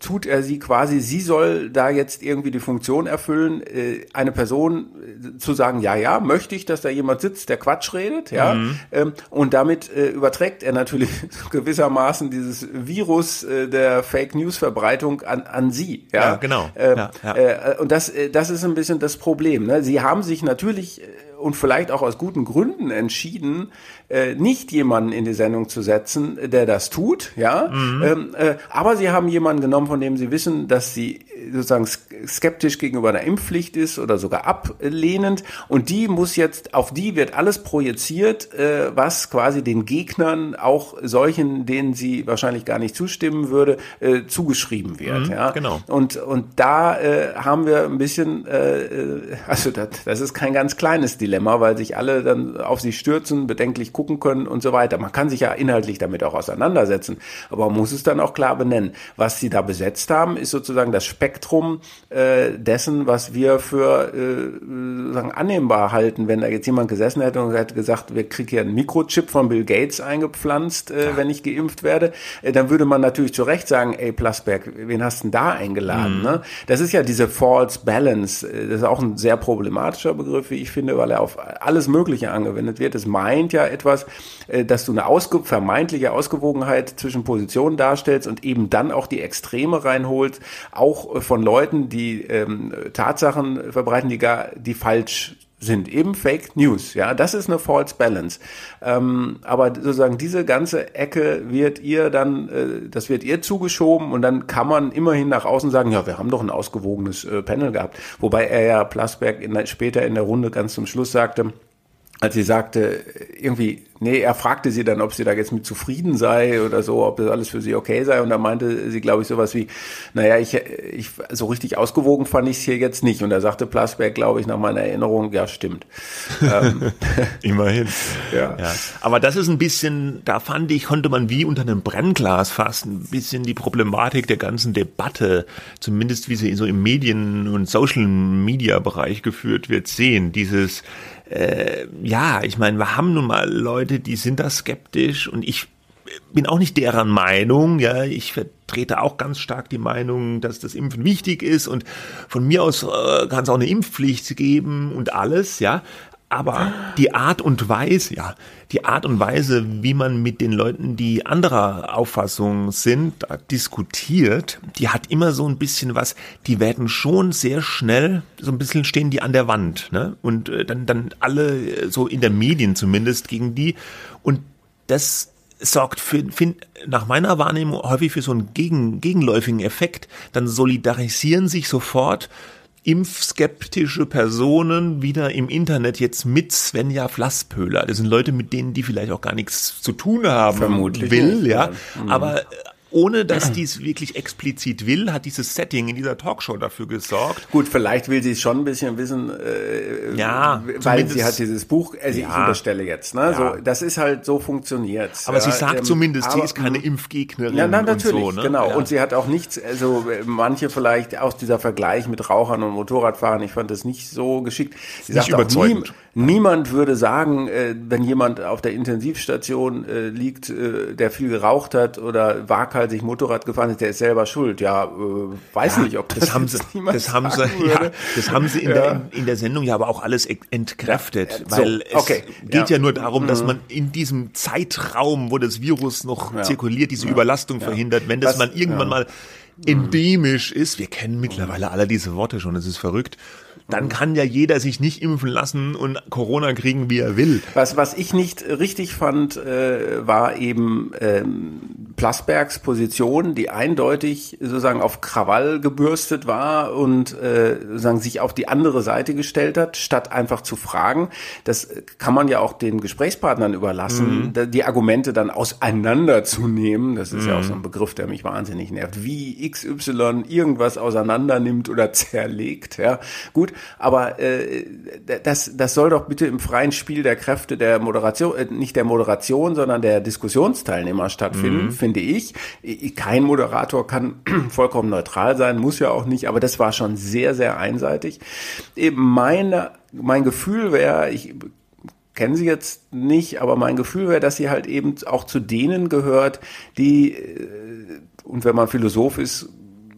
tut er sie quasi, sie soll da jetzt irgendwie die Funktion erfüllen, äh, eine Person äh, zu sagen, ja, ja, möchte ich, dass da jemand sitzt, der Quatsch redet, ja, mhm. ähm, und damit äh, überträgt er natürlich gewissermaßen dieses Virus äh, der Fake News Verbreitung an, an sie, ja, ja genau, äh, ja, ja. Und das, das ist ein bisschen das Problem, ne? Sie haben sich natürlich und vielleicht auch aus guten Gründen entschieden, äh, nicht jemanden in die Sendung zu setzen, der das tut, ja. Mhm. Ähm, äh, aber sie haben jemanden genommen, von dem sie wissen, dass sie sozusagen skeptisch gegenüber einer Impfpflicht ist oder sogar ablehnend. Und die muss jetzt, auf die wird alles projiziert, äh, was quasi den Gegnern, auch solchen, denen sie wahrscheinlich gar nicht zustimmen würde, äh, zugeschrieben wird. Mhm, ja. Genau. Und, und da äh, haben wir ein bisschen, äh, äh also das, das ist kein ganz kleines Dilemma, weil sich alle dann auf sie stürzen, bedenklich gucken können und so weiter. Man kann sich ja inhaltlich damit auch auseinandersetzen, aber man muss es dann auch klar benennen. Was sie da besetzt haben, ist sozusagen das Spektrum äh, dessen, was wir für äh, sagen, annehmbar halten. Wenn da jetzt jemand gesessen hätte und hätte gesagt, wir kriegen hier einen Mikrochip von Bill Gates eingepflanzt, äh, ja. wenn ich geimpft werde, äh, dann würde man natürlich zu Recht sagen, ey Plasberg, wen hast du denn da eingeladen? Mhm. Ne? Das ist ja diese False Balance. Äh, das ist auch ein sehr problematischer Begriff, wie ich finde, weil er auf alles Mögliche angewendet wird. Es meint ja etwas, äh, dass du eine ausge vermeintliche Ausgewogenheit zwischen Positionen darstellst und eben dann auch die Extreme reinholst, auch von Leuten, die ähm, Tatsachen verbreiten, die gar, die falsch sind eben Fake News. Ja, das ist eine False Balance. Ähm, aber sozusagen diese ganze Ecke wird ihr dann, äh, das wird ihr zugeschoben und dann kann man immerhin nach außen sagen, ja, wir haben doch ein ausgewogenes äh, Panel gehabt. Wobei er ja Plasberg in, später in der Runde ganz zum Schluss sagte, als sie sagte, irgendwie Nee, er fragte sie dann, ob sie da jetzt mit zufrieden sei oder so, ob das alles für sie okay sei. Und da meinte sie, glaube ich, sowas wie, naja, ich, ich so richtig ausgewogen fand ich es hier jetzt nicht. Und da sagte Plasberg, glaube ich, nach meiner Erinnerung, ja, stimmt. Ähm, Immerhin. Ja. ja. Aber das ist ein bisschen, da fand ich, konnte man wie unter einem Brennglas fast ein bisschen die Problematik der ganzen Debatte, zumindest wie sie so im Medien- und Social-Media-Bereich geführt wird, sehen. Dieses, äh, ja, ich meine, wir haben nun mal Leute, die sind da skeptisch und ich bin auch nicht deren Meinung, ja, ich vertrete auch ganz stark die Meinung, dass das Impfen wichtig ist und von mir aus äh, kann es auch eine Impfpflicht geben und alles, ja, aber die Art und Weise, ja, die Art und Weise, wie man mit den Leuten, die anderer Auffassung sind, diskutiert, die hat immer so ein bisschen was, die werden schon sehr schnell, so ein bisschen stehen die an der Wand, ne? Und äh, dann, dann alle, äh, so in der Medien zumindest, gegen die. Und das sorgt für, find, nach meiner Wahrnehmung häufig für so einen gegen, gegenläufigen Effekt. Dann solidarisieren sich sofort impfskeptische Personen wieder im Internet jetzt mit Svenja Flasspöhler. Das sind Leute, mit denen die vielleicht auch gar nichts zu tun haben Vermutlich will, ja. ja. Mhm. Aber ohne dass dies wirklich explizit will, hat dieses Setting in dieser Talkshow dafür gesorgt. Gut, vielleicht will sie es schon ein bisschen wissen, äh, ja, weil sie hat dieses Buch, also ja, ich unterstelle jetzt, ne? Ja. So, das ist halt so funktioniert. Aber ja, sie sagt ähm, zumindest, aber, sie ist keine Impfgegnerin. Ja, na, natürlich, und so, ne? genau. Und sie hat auch nichts, also manche vielleicht aus dieser Vergleich mit Rauchern und Motorradfahrern, ich fand das nicht so geschickt. Sie nicht sagt überzeugend. Auch nie, Niemand würde sagen, äh, wenn jemand auf der Intensivstation äh, liegt, äh, der viel geraucht hat oder waghalsig Motorrad gefahren ist, der ist selber schuld. Ja, weiß ja, nicht, ob das, das haben sie, das haben sie, ja, das haben sie in, ja. der, in der Sendung ja aber auch alles entkräftet, ja, weil so, okay. es geht ja. nur darum, dass mhm. man in diesem Zeitraum, wo das Virus noch zirkuliert, diese Überlastung verhindert. Wenn das Was, man irgendwann mal endemisch ist, wir kennen mittlerweile alle diese Worte schon, es ist verrückt, dann mhm. kann ja jeder sich nicht impfen lassen und Corona kriegen, wie er will. Was, was ich nicht richtig fand, äh, war eben ähm, Plasbergs Position, die eindeutig sozusagen auf Krawall gebürstet war und äh, sozusagen sich auf die andere Seite gestellt hat, statt einfach zu fragen. Das kann man ja auch den Gesprächspartnern überlassen, mhm. die Argumente dann auseinanderzunehmen. Das ist mhm. ja auch so ein Begriff, der mich wahnsinnig nervt. Wie XY irgendwas auseinander nimmt oder zerlegt. Ja, gut, aber äh, das, das soll doch bitte im freien Spiel der Kräfte der Moderation, äh, nicht der Moderation, sondern der Diskussionsteilnehmer stattfinden, mhm. Finde ich. Kein Moderator kann vollkommen neutral sein, muss ja auch nicht, aber das war schon sehr, sehr einseitig. Meine, mein Gefühl wäre, ich kenne sie jetzt nicht, aber mein Gefühl wäre, dass sie halt eben auch zu denen gehört, die, äh, und wenn man Philosoph ist,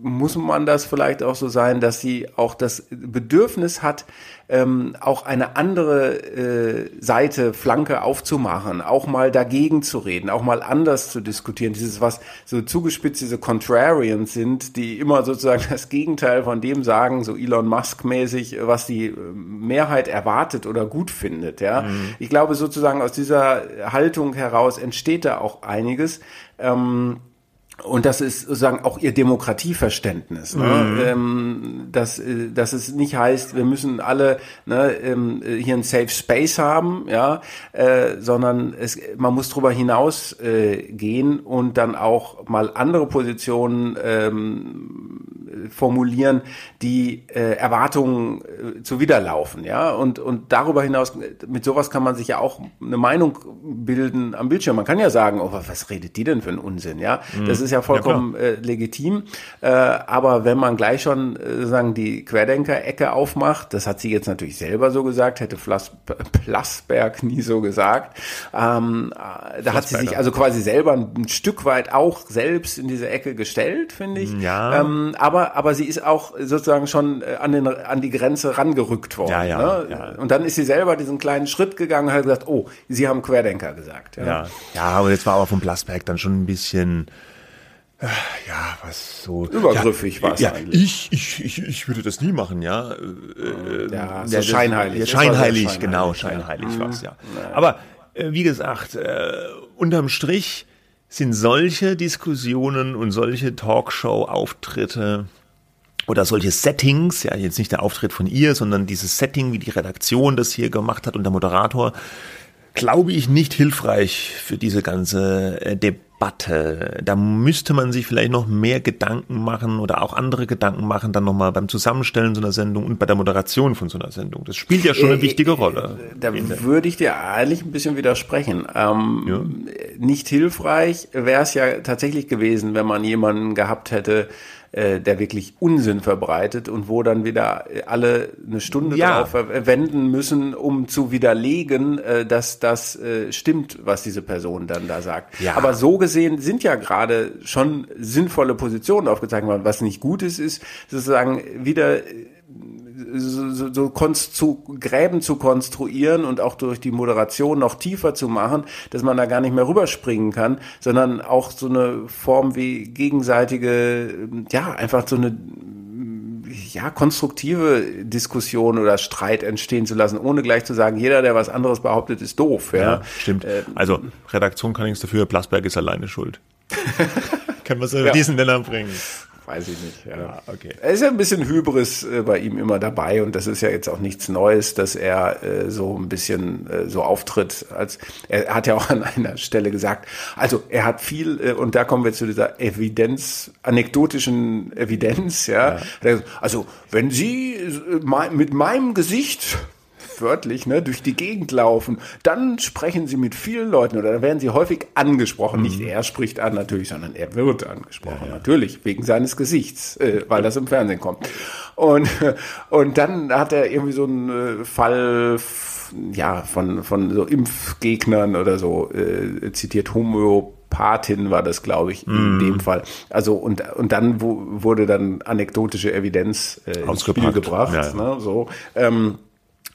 muss man das vielleicht auch so sein, dass sie auch das Bedürfnis hat, ähm, auch eine andere äh, Seite, Flanke aufzumachen, auch mal dagegen zu reden, auch mal anders zu diskutieren. Dieses, was so zugespitzt diese Contrarians sind, die immer sozusagen das Gegenteil von dem sagen, so Elon Musk-mäßig, was die äh, Mehrheit erwartet oder gut findet. Ja, mhm. ich glaube sozusagen aus dieser Haltung heraus entsteht da auch einiges. Ähm, und das ist sozusagen auch ihr Demokratieverständnis, ne? Mhm. Ähm, dass, äh, dass es nicht heißt, wir müssen alle ne, ähm, hier ein Safe Space haben, ja, äh, sondern es, man muss darüber hinaus äh, gehen und dann auch mal andere Positionen ähm, formulieren, die äh, Erwartungen äh, zuwiderlaufen, ja, und und darüber hinaus mit sowas kann man sich ja auch eine Meinung bilden am Bildschirm. Man kann ja sagen, oh, was redet die denn für einen Unsinn, ja? Mhm. Das ist ja vollkommen ja, äh, legitim, äh, aber wenn man gleich schon äh, sagen die Querdenker-Ecke aufmacht, das hat sie jetzt natürlich selber so gesagt, hätte Flas Plasberg nie so gesagt. Ähm, äh, da hat sie sich also quasi selber ein Stück weit auch selbst in diese Ecke gestellt, finde ich. Ja. Ähm, aber aber, sie ist auch sozusagen schon äh, an, den, an die Grenze rangerückt worden. Ja, ja, ne? ja. Und dann ist sie selber diesen kleinen Schritt gegangen und hat gesagt, oh, sie haben Querdenker gesagt. Ja, ja, ja aber jetzt war aber vom Plasberg dann schon ein bisschen äh, ja, was so übergriffig ja, war es ja, eigentlich. Ich, ich, ich, ich würde das nie machen, ja. Äh, ja, so scheinheilig. Ja, scheinheilig, scheinheilig, genau, scheinheilig ja. war es, ja. Aber äh, wie gesagt, äh, unterm Strich sind solche Diskussionen und solche Talkshow-Auftritte oder solche Settings, ja, jetzt nicht der Auftritt von ihr, sondern dieses Setting, wie die Redaktion das hier gemacht hat und der Moderator, glaube ich, nicht hilfreich für diese ganze äh, Debatte. Da müsste man sich vielleicht noch mehr Gedanken machen oder auch andere Gedanken machen, dann nochmal beim Zusammenstellen so einer Sendung und bei der Moderation von so einer Sendung. Das spielt ja schon eine äh, wichtige Rolle. Da würde ich dir eigentlich ein bisschen widersprechen. Ähm, ja. Nicht hilfreich wäre es ja tatsächlich gewesen, wenn man jemanden gehabt hätte, äh, der wirklich Unsinn verbreitet und wo dann wieder alle eine Stunde ja. drauf verwenden müssen, um zu widerlegen, äh, dass das äh, stimmt, was diese Person dann da sagt. Ja. Aber so gesehen sind ja gerade schon sinnvolle Positionen aufgezeigt worden. Was nicht gut ist, ist sozusagen wieder so, so zu, Gräben zu konstruieren und auch durch die Moderation noch tiefer zu machen, dass man da gar nicht mehr rüberspringen kann, sondern auch so eine Form wie gegenseitige, ja, einfach so eine ja, konstruktive Diskussion oder Streit entstehen zu lassen, ohne gleich zu sagen, jeder, der was anderes behauptet, ist doof. Ja, ja stimmt. Äh, also Redaktion kann nichts dafür, Plasberg ist alleine schuld. Können wir es ja. diesen Ländern bringen weiß ich nicht. Ja. ja okay. Er ist ja ein bisschen Hybris äh, bei ihm immer dabei und das ist ja jetzt auch nichts Neues, dass er äh, so ein bisschen äh, so auftritt. Als er hat ja auch an einer Stelle gesagt, also er hat viel äh, und da kommen wir zu dieser Evidenz, anekdotischen Evidenz, ja. ja. Also wenn Sie äh, mit meinem Gesicht wörtlich, ne, durch die Gegend laufen, dann sprechen sie mit vielen Leuten oder da werden sie häufig angesprochen. Mhm. Nicht er spricht an natürlich, sondern er wird angesprochen. Ja, ja. Natürlich, wegen seines Gesichts, äh, weil das im Fernsehen kommt. Und, und dann hat er irgendwie so einen äh, Fall ja, von, von so Impfgegnern oder so äh, zitiert, Homöopathin war das, glaube ich, in mm. dem Fall. Also und und dann wo, wurde dann anekdotische Evidenz äh, ins Spiel gebracht. Ja, ja. Ne, so. Ähm,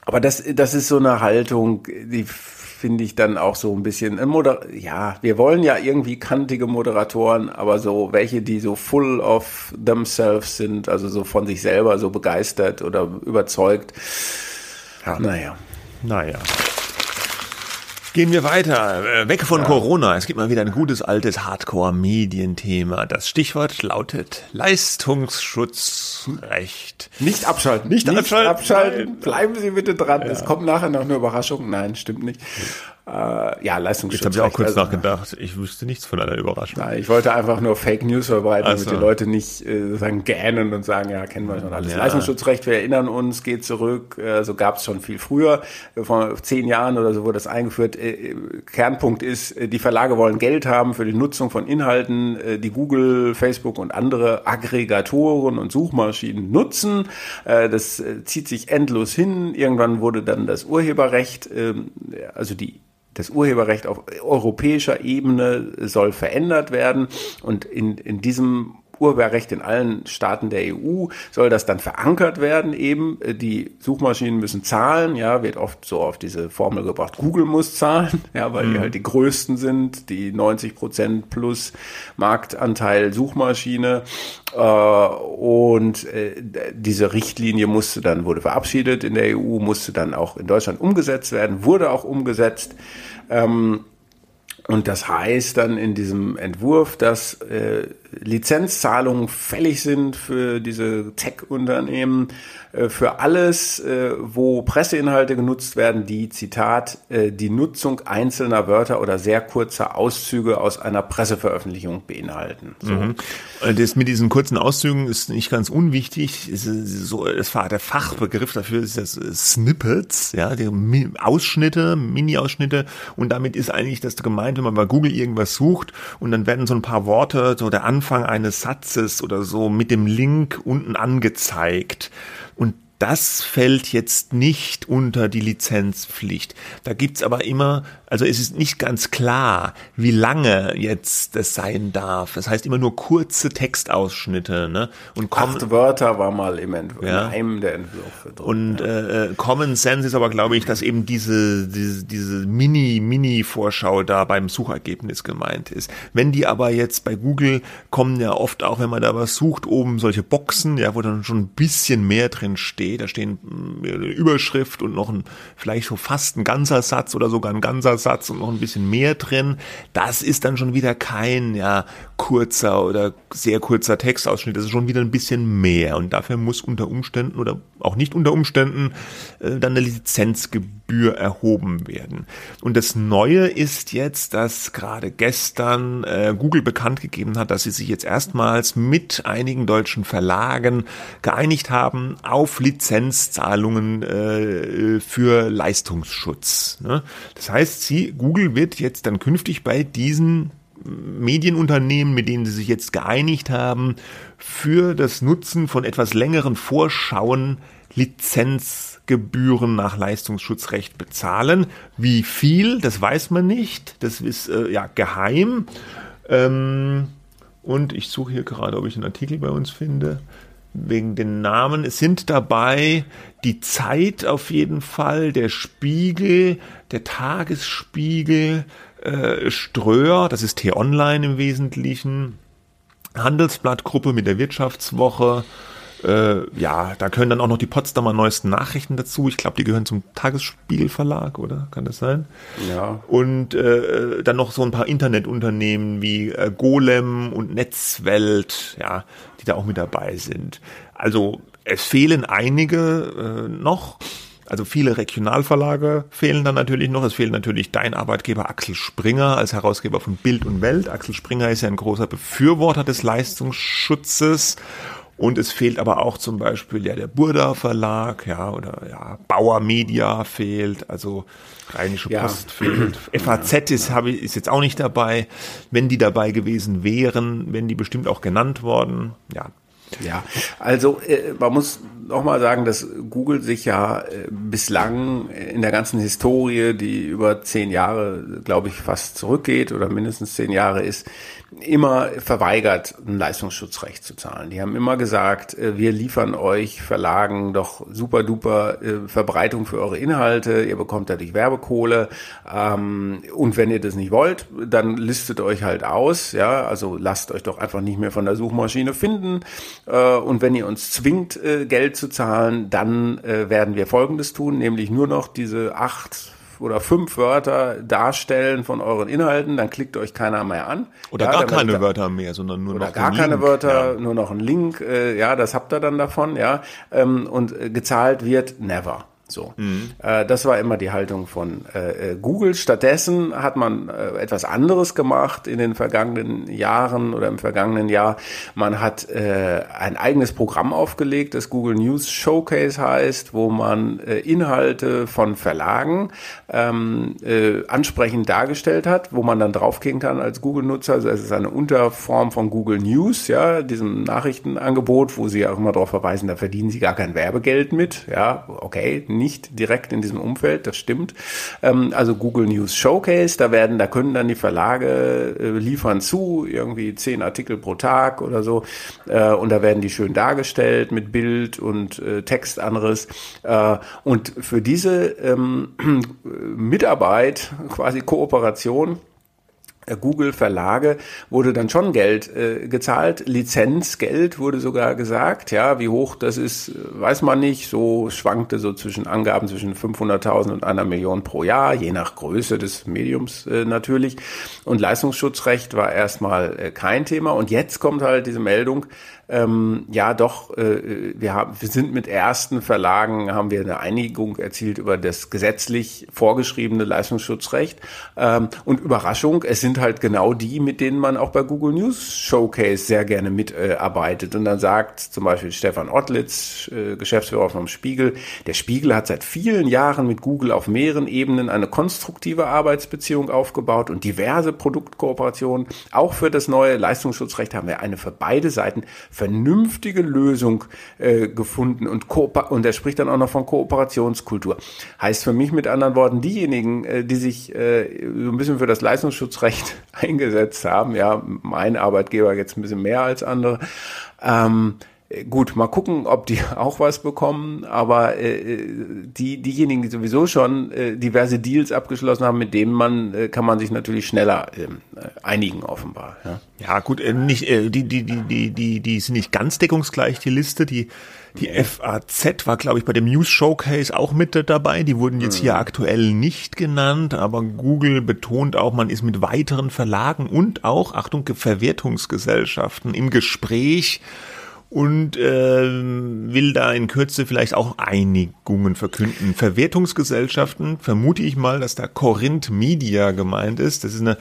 Aber das, das ist so eine Haltung, die finde ich dann auch so ein bisschen, Moder ja, wir wollen ja irgendwie kantige Moderatoren, aber so welche, die so full of themselves sind, also so von sich selber so begeistert oder überzeugt. Ja. Naja. Naja. Gehen wir weiter. Äh, weg von ja. Corona. Es gibt mal wieder ein gutes altes Hardcore-Medienthema. Das Stichwort lautet Leistungsschutzrecht. Nicht abschalten. Nicht, nicht abschalten. abschalten. Bleiben Sie bitte dran. Ja. Es kommt nachher noch eine Überraschung. Nein, stimmt nicht. Äh, ja, Leistungsschutz. Jetzt habe ich auch kurz also, nachgedacht. Ich wüsste nichts von einer Überraschung. Nein, ich wollte einfach nur Fake News verbreiten, damit so. die Leute nicht äh, sagen gähnen und sagen, ja, kennen wir schon alles. Ja. Leistungsschutzrecht, wir erinnern uns, geht zurück. Äh, so gab es schon viel früher. Vor zehn Jahren oder so wurde das eingeführt. Äh, Kernpunkt ist, äh, die Verlage wollen Geld haben für die Nutzung von Inhalten, äh, die Google, Facebook und andere Aggregatoren und Suchmaschinen nutzen. Äh, das äh, zieht sich endlos hin. Irgendwann wurde dann das Urheberrecht, äh, also die das Urheberrecht auf europäischer Ebene soll verändert werden. Und in, in diesem Urheberrecht in allen Staaten der EU soll das dann verankert werden eben. Die Suchmaschinen müssen zahlen, ja, wird oft so auf diese Formel gebracht, Google muss zahlen, ja, weil mhm. die halt die größten sind, die 90 Prozent plus Marktanteil Suchmaschine. Äh, und äh, diese Richtlinie musste dann, wurde verabschiedet in der EU, musste dann auch in Deutschland umgesetzt werden, wurde auch umgesetzt. Ähm, und das heißt dann in diesem Entwurf, dass äh, Lizenzzahlungen fällig sind für diese Tech-Unternehmen, äh, für alles, äh, wo Presseinhalte genutzt werden, die, Zitat, äh, die Nutzung einzelner Wörter oder sehr kurzer Auszüge aus einer Presseveröffentlichung beinhalten. So. Mhm. Das mit diesen kurzen Auszügen ist nicht ganz unwichtig. So, das war der Fachbegriff dafür ist das Snippets, ja, die Ausschnitte, Mini-Ausschnitte. Und damit ist eigentlich das gemeint, wenn man bei Google irgendwas sucht und dann werden so ein paar Worte, so der Anfang eines Satzes oder so mit dem Link unten angezeigt. Das fällt jetzt nicht unter die Lizenzpflicht. Da gibt's aber immer, also es ist nicht ganz klar, wie lange jetzt das sein darf. Das heißt immer nur kurze Textausschnitte. Ne? Und Acht Wörter war mal im Entwurf, ja. in einem der Entwürfe drin. Und ja. äh, äh Common Sense ist aber, glaube ich, dass eben diese, diese, diese Mini-Mini-Vorschau da beim Suchergebnis gemeint ist. Wenn die aber jetzt bei Google kommen ja oft auch, wenn man da was sucht, oben solche Boxen, ja, wo dann schon ein bisschen mehr drin steht da stehen eine mm, Überschrift und noch ein, vielleicht so fast ein ganzer Satz oder sogar ein ganzer Satz und noch ein bisschen mehr drin. Das ist dann schon wieder kein, ja, kurzer oder sehr kurzer Textausschnitt. Das ist schon wieder ein bisschen mehr. Und dafür muss unter Umständen oder auch nicht unter Umständen äh, dann eine Lizenzgebühr erhoben werden. Und das Neue ist jetzt, dass gerade gestern äh, Google bekannt gegeben hat, dass sie sich jetzt erstmals mit einigen deutschen Verlagen geeinigt haben auf Lizenzzahlungen äh, für Leistungsschutz. Ne? Das heißt, sie, Google wird jetzt dann künftig bei diesen Medienunternehmen, mit denen sie sich jetzt geeinigt haben, für das Nutzen von etwas längeren Vorschauen Lizenzgebühren nach Leistungsschutzrecht bezahlen. Wie viel, das weiß man nicht. Das ist äh, ja geheim. Ähm, und ich suche hier gerade, ob ich einen Artikel bei uns finde. Wegen den Namen. Es sind dabei die Zeit auf jeden Fall, der Spiegel, der Tagesspiegel, äh, Ströer, das ist T-Online im Wesentlichen, Handelsblattgruppe mit der Wirtschaftswoche, äh, ja, da können dann auch noch die Potsdamer neuesten Nachrichten dazu. Ich glaube, die gehören zum Tagesspiegel Verlag, oder? Kann das sein? Ja. Und äh, dann noch so ein paar Internetunternehmen wie äh, Golem und Netzwelt, ja, die da auch mit dabei sind. Also es fehlen einige äh, noch. Also viele Regionalverlage fehlen dann natürlich noch. Es fehlt natürlich dein Arbeitgeber Axel Springer als Herausgeber von Bild und Welt. Axel Springer ist ja ein großer Befürworter des Leistungsschutzes. Und es fehlt aber auch zum Beispiel ja der Burda Verlag, ja, oder ja, Bauer Media fehlt, also Rheinische ja. Post fehlt. FAZ ist, habe ich, ist jetzt auch nicht dabei. Wenn die dabei gewesen wären, wären die bestimmt auch genannt worden. Ja, Ja, also äh, man muss nochmal sagen, dass Google sich ja äh, bislang in der ganzen Historie, die über zehn Jahre, glaube ich, fast zurückgeht oder mindestens zehn Jahre ist, immer verweigert, ein Leistungsschutzrecht zu zahlen. Die haben immer gesagt, äh, wir liefern euch Verlagen doch super duper äh, Verbreitung für eure Inhalte, ihr bekommt dadurch Werbekohle. Ähm, und wenn ihr das nicht wollt, dann listet euch halt aus, ja, also lasst euch doch einfach nicht mehr von der Suchmaschine finden und wenn ihr uns zwingt, Geld zu zahlen, dann werden wir Folgendes tun, nämlich nur noch diese acht oder fünf Wörter darstellen von euren Inhalten, dann klickt euch keiner mehr an. Oder ja, gar keine da, Wörter mehr, sondern nur oder noch gar keine Link, Wörter, ja. nur noch ein Link. Äh, ja, das habt ihr dann davon, ja. Ähm, und äh, gezahlt wird never. So, mhm. äh, das war immer die Haltung von äh, äh, Google. Stattdessen hat man äh, etwas anderes gemacht in den vergangenen Jahren oder im vergangenen Jahr. Man hat äh, ein eigenes Programm aufgelegt, das Google News Showcase heißt, wo man äh, Inhalte von Verlagen ähm, äh, ansprechend dargestellt hat, wo man dann draufgehen kann als Google-Nutzer. Also es ist eine Unterform von Google News, ja, diesem Nachrichtenangebot, wo sie auch immer darauf verweisen, da verdienen sie gar kein Werbegeld mit. Ja, okay nicht direkt in diesem Umfeld, das stimmt. Ähm, also Google News Showcase, da werden, da können dann die Verlage äh, liefern zu, irgendwie zehn Artikel pro Tag oder so. Äh, und da werden die schön dargestellt mit Bild und äh, Text anderes. Äh, und für diese ähm, Mitarbeit, quasi Kooperation, Google Verlage wurde dann schon Geld äh, gezahlt, Lizenzgeld wurde sogar gesagt, ja, wie hoch das ist, weiß man nicht, so schwankte so zwischen Angaben zwischen 500.000 und einer Million pro Jahr, je nach Größe des Mediums äh, natürlich. Und Leistungsschutzrecht war erstmal äh, kein Thema. Und jetzt kommt halt diese Meldung, ähm, ja doch, äh, wir, haben, wir sind mit ersten Verlagen, haben wir eine Einigung erzielt über das gesetzlich vorgeschriebene Leistungsschutzrecht. Ähm, und Überraschung, es sind halt genau die, mit denen man auch bei Google News Showcase sehr gerne mitarbeitet. Äh, und dann sagt zum Beispiel Stefan Ottlitz, äh, Geschäftsführer vom Spiegel, der Spiegel hat seit vielen Jahren mit Google auf mehreren Ebenen eine konstruktive Arbeitsbeziehung aufgebaut und diverse Produktkooperationen. Auch für das neue Leistungsschutzrecht haben wir eine für beide Seiten vernünftige Lösung äh, gefunden und, und er spricht dann auch noch von Kooperationskultur. Heißt für mich mit anderen Worten, diejenigen, äh, die sich äh, so ein bisschen für das Leistungsschutzrecht eingesetzt haben, ja, mein Arbeitgeber jetzt ein bisschen mehr als andere, ähm, Gut, mal gucken, ob die auch was bekommen, aber äh, die, diejenigen, die sowieso schon äh, diverse Deals abgeschlossen haben, mit denen man äh, kann man sich natürlich schneller ähm, äh, einigen, offenbar. Ja, ja gut, äh, nicht, äh, die, die, die, die, die, die sind nicht ganz deckungsgleich, die Liste, die die FAZ war, glaube ich, bei dem News Showcase auch mit dabei. Die wurden jetzt hier mhm. aktuell nicht genannt, aber Google betont auch, man ist mit weiteren Verlagen und auch, Achtung, Verwertungsgesellschaften im Gespräch und äh, will da in Kürze vielleicht auch Einigungen verkünden. Verwertungsgesellschaften, vermute ich mal, dass da Corinth Media gemeint ist. Das ist eine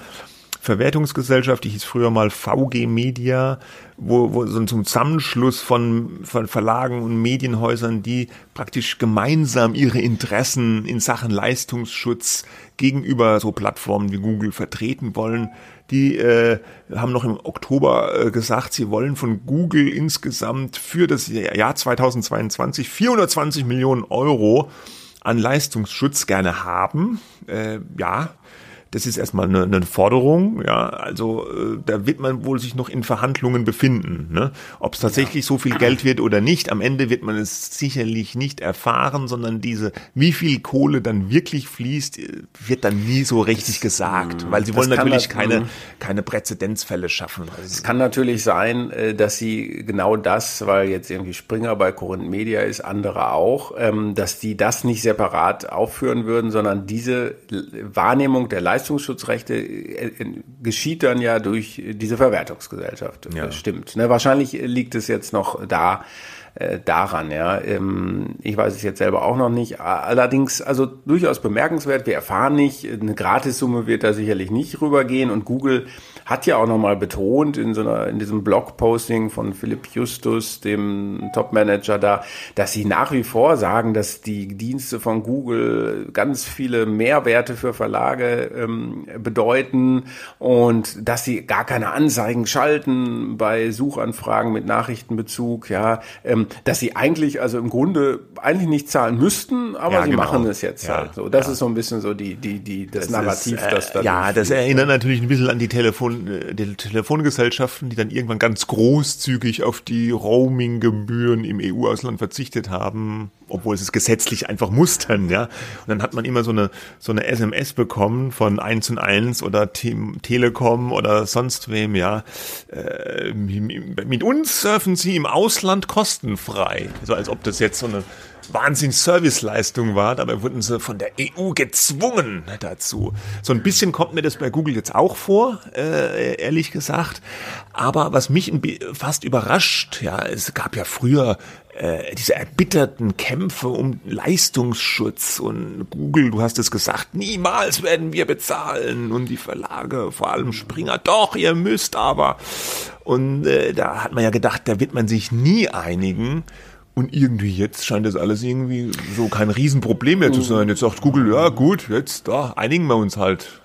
Verwertungsgesellschaft, die hieß früher mal VG Media, wo, wo so ein Zusammenschluss von, von Verlagen und Medienhäusern, die praktisch gemeinsam ihre Interessen in Sachen Leistungsschutz gegenüber so Plattformen wie Google vertreten wollen. Die äh, haben noch im Oktober äh, gesagt, sie wollen von Google insgesamt für das Jahr 2022 420 Millionen Euro an Leistungsschutz gerne haben. Äh, ja, das ist erstmal eine, eine Forderung, ja, also äh, da wird man wohl sich noch in Verhandlungen befinden. Ne? Ob es tatsächlich ja. so viel Geld wird oder nicht, am Ende wird man es sicherlich nicht erfahren, sondern diese, wie viel Kohle dann wirklich fließt, äh, wird dann nie so richtig gesagt, weil sie wollen natürlich keine, mhm. keine Präzedenzfälle schaffen. Es kann natürlich sein, äh, dass sie genau das, weil jetzt irgendwie Springer bei Corinth Media ist, andere auch, ähm, dass die das nicht separat aufführen würden, sondern diese Wahrnehmung der Leistung Leistungsschutzrechte äh, äh, geschieht dann ja durch diese Verwertungsgesellschaft. Ja. Stimmt. Ne? Wahrscheinlich liegt es jetzt noch da äh, daran. Ja, ähm, ich weiß es jetzt selber auch noch nicht. Allerdings, also durchaus bemerkenswert. Wir erfahren nicht, eine Gratissumme wird da sicherlich nicht rübergehen und Google hat ja auch nochmal betont in so einer, in diesem Blogposting von Philipp Justus, dem Topmanager da, dass sie nach wie vor sagen, dass die Dienste von Google ganz viele Mehrwerte für Verlage ähm, bedeuten und dass sie gar keine Anzeigen schalten bei Suchanfragen mit Nachrichtenbezug, ja, ähm, dass sie eigentlich, also im Grunde eigentlich nicht zahlen müssten, aber ja, sie genau. machen es jetzt ja, halt so. Das ja. ist so ein bisschen so die, die, die, das, das Narrativ, ist, äh, das da Ja, das erinnert natürlich ein bisschen an die Telefon, äh, die Telefongesellschaften, die dann irgendwann ganz großzügig auf die Roaming-Gebühren im EU-Ausland verzichtet haben, obwohl sie es gesetzlich einfach mussten, ja. Und dann hat man immer so eine, so eine SMS bekommen von 1 und 1 oder Te Telekom oder sonst wem, ja. Äh, mit uns surfen sie im Ausland kostenfrei. So als ob das jetzt so eine Wahnsinns-Serviceleistung war. Dabei wurden sie von der EU gezwungen dazu. So ein bisschen kommt mir das bei Google jetzt auch vor, äh, ehrlich gesagt. Aber was mich fast überrascht, ja, es gab ja früher äh, diese erbitterten Kämpfe um Leistungsschutz und Google, du hast es gesagt, niemals werden wir bezahlen und die Verlage, vor allem Springer, doch, ihr müsst aber. Und äh, da hat man ja gedacht, da wird man sich nie einigen. Und irgendwie jetzt scheint das alles irgendwie so kein Riesenproblem mehr zu sein. Jetzt sagt Google, ja gut, jetzt da einigen wir uns halt.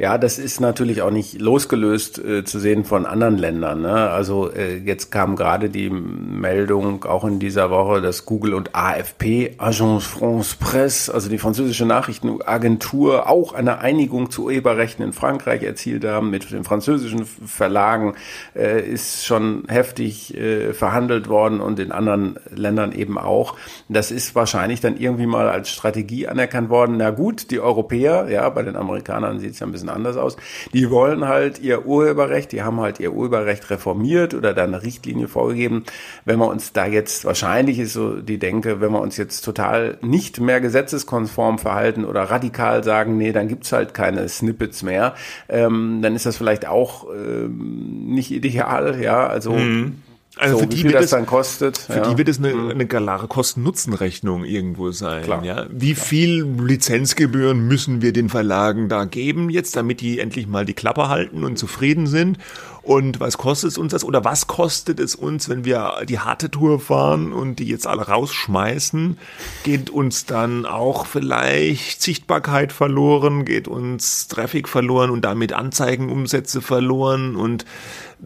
Ja, das ist natürlich auch nicht losgelöst äh, zu sehen von anderen Ländern. Ne? Also äh, jetzt kam gerade die Meldung auch in dieser Woche, dass Google und AFP, Agence France Presse, also die französische Nachrichtenagentur, auch eine Einigung zu Urheberrechten in Frankreich erzielt haben mit den französischen Verlagen. Äh, ist schon heftig äh, verhandelt worden und in anderen Ländern eben auch. Das ist wahrscheinlich dann irgendwie mal als Strategie anerkannt worden. Na gut, die Europäer, ja, bei den Amerikanern sieht es ja ein bisschen anders aus. Die wollen halt ihr Urheberrecht, die haben halt ihr Urheberrecht reformiert oder da eine Richtlinie vorgegeben. Wenn wir uns da jetzt, wahrscheinlich ist so die Denke, wenn wir uns jetzt total nicht mehr gesetzeskonform verhalten oder radikal sagen, nee, dann gibt's halt keine Snippets mehr, ähm, dann ist das vielleicht auch ähm, nicht ideal, ja, also mhm. Also so, für die wird das, dann kostet. Für ja. die wird es eine, mhm. eine galare Kosten-Nutzen-Rechnung irgendwo sein. Klar. Ja? Wie Klar. viel Lizenzgebühren müssen wir den Verlagen da geben jetzt, damit die endlich mal die Klappe halten und zufrieden sind? Und was kostet es uns das? Oder was kostet es uns, wenn wir die harte Tour fahren und die jetzt alle rausschmeißen? Geht uns dann auch vielleicht Sichtbarkeit verloren? Geht uns Traffic verloren und damit Anzeigenumsätze verloren? Und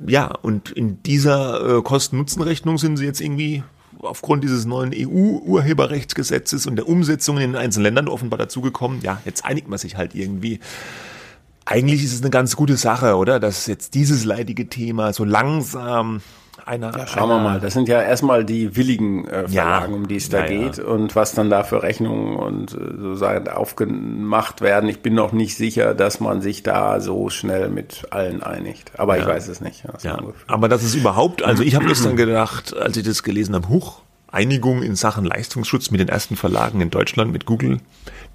ja, und in dieser äh, Kosten-Nutzen-Rechnung sind sie jetzt irgendwie aufgrund dieses neuen EU-Urheberrechtsgesetzes und der Umsetzung in den einzelnen Ländern offenbar dazugekommen. Ja, jetzt einigt man sich halt irgendwie. Eigentlich ist es eine ganz gute Sache, oder? Dass jetzt dieses leidige Thema so langsam einer. Ja, schauen einer, wir mal. Das sind ja erstmal die willigen äh, Verlagen, ja, um die es da ja, geht und was dann da für Rechnungen und äh, so sagen aufgemacht werden. Ich bin noch nicht sicher, dass man sich da so schnell mit allen einigt. Aber ich weiß es nicht. Ja. Aber das ist überhaupt, also ich habe gestern gedacht, als ich das gelesen habe, huch, Einigung in Sachen Leistungsschutz mit den ersten Verlagen in Deutschland, mit Google,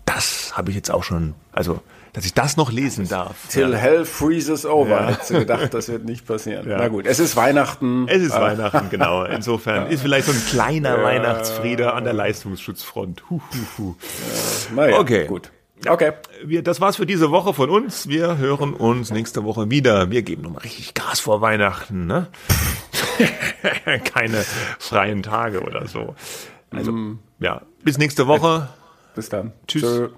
das habe ich jetzt auch schon, also dass ich das noch lesen darf. Till ja. hell freezes over. Ja. Hättest du gedacht, das wird nicht passieren. Ja. Na gut, es ist Weihnachten. Es ist ah. Weihnachten, genau. Insofern ist vielleicht so ein kleiner Weihnachtsfriede an der Leistungsschutzfront. Huh, huh, huh. Naja, okay. gut. Okay. Wir, das war's für diese Woche von uns. Wir hören uns nächste Woche wieder. Wir geben nochmal richtig Gas vor Weihnachten, ne? Keine freien Tage oder so. Also, mm. ja. Bis nächste Woche. Bis dann. Tschüss. Tschö.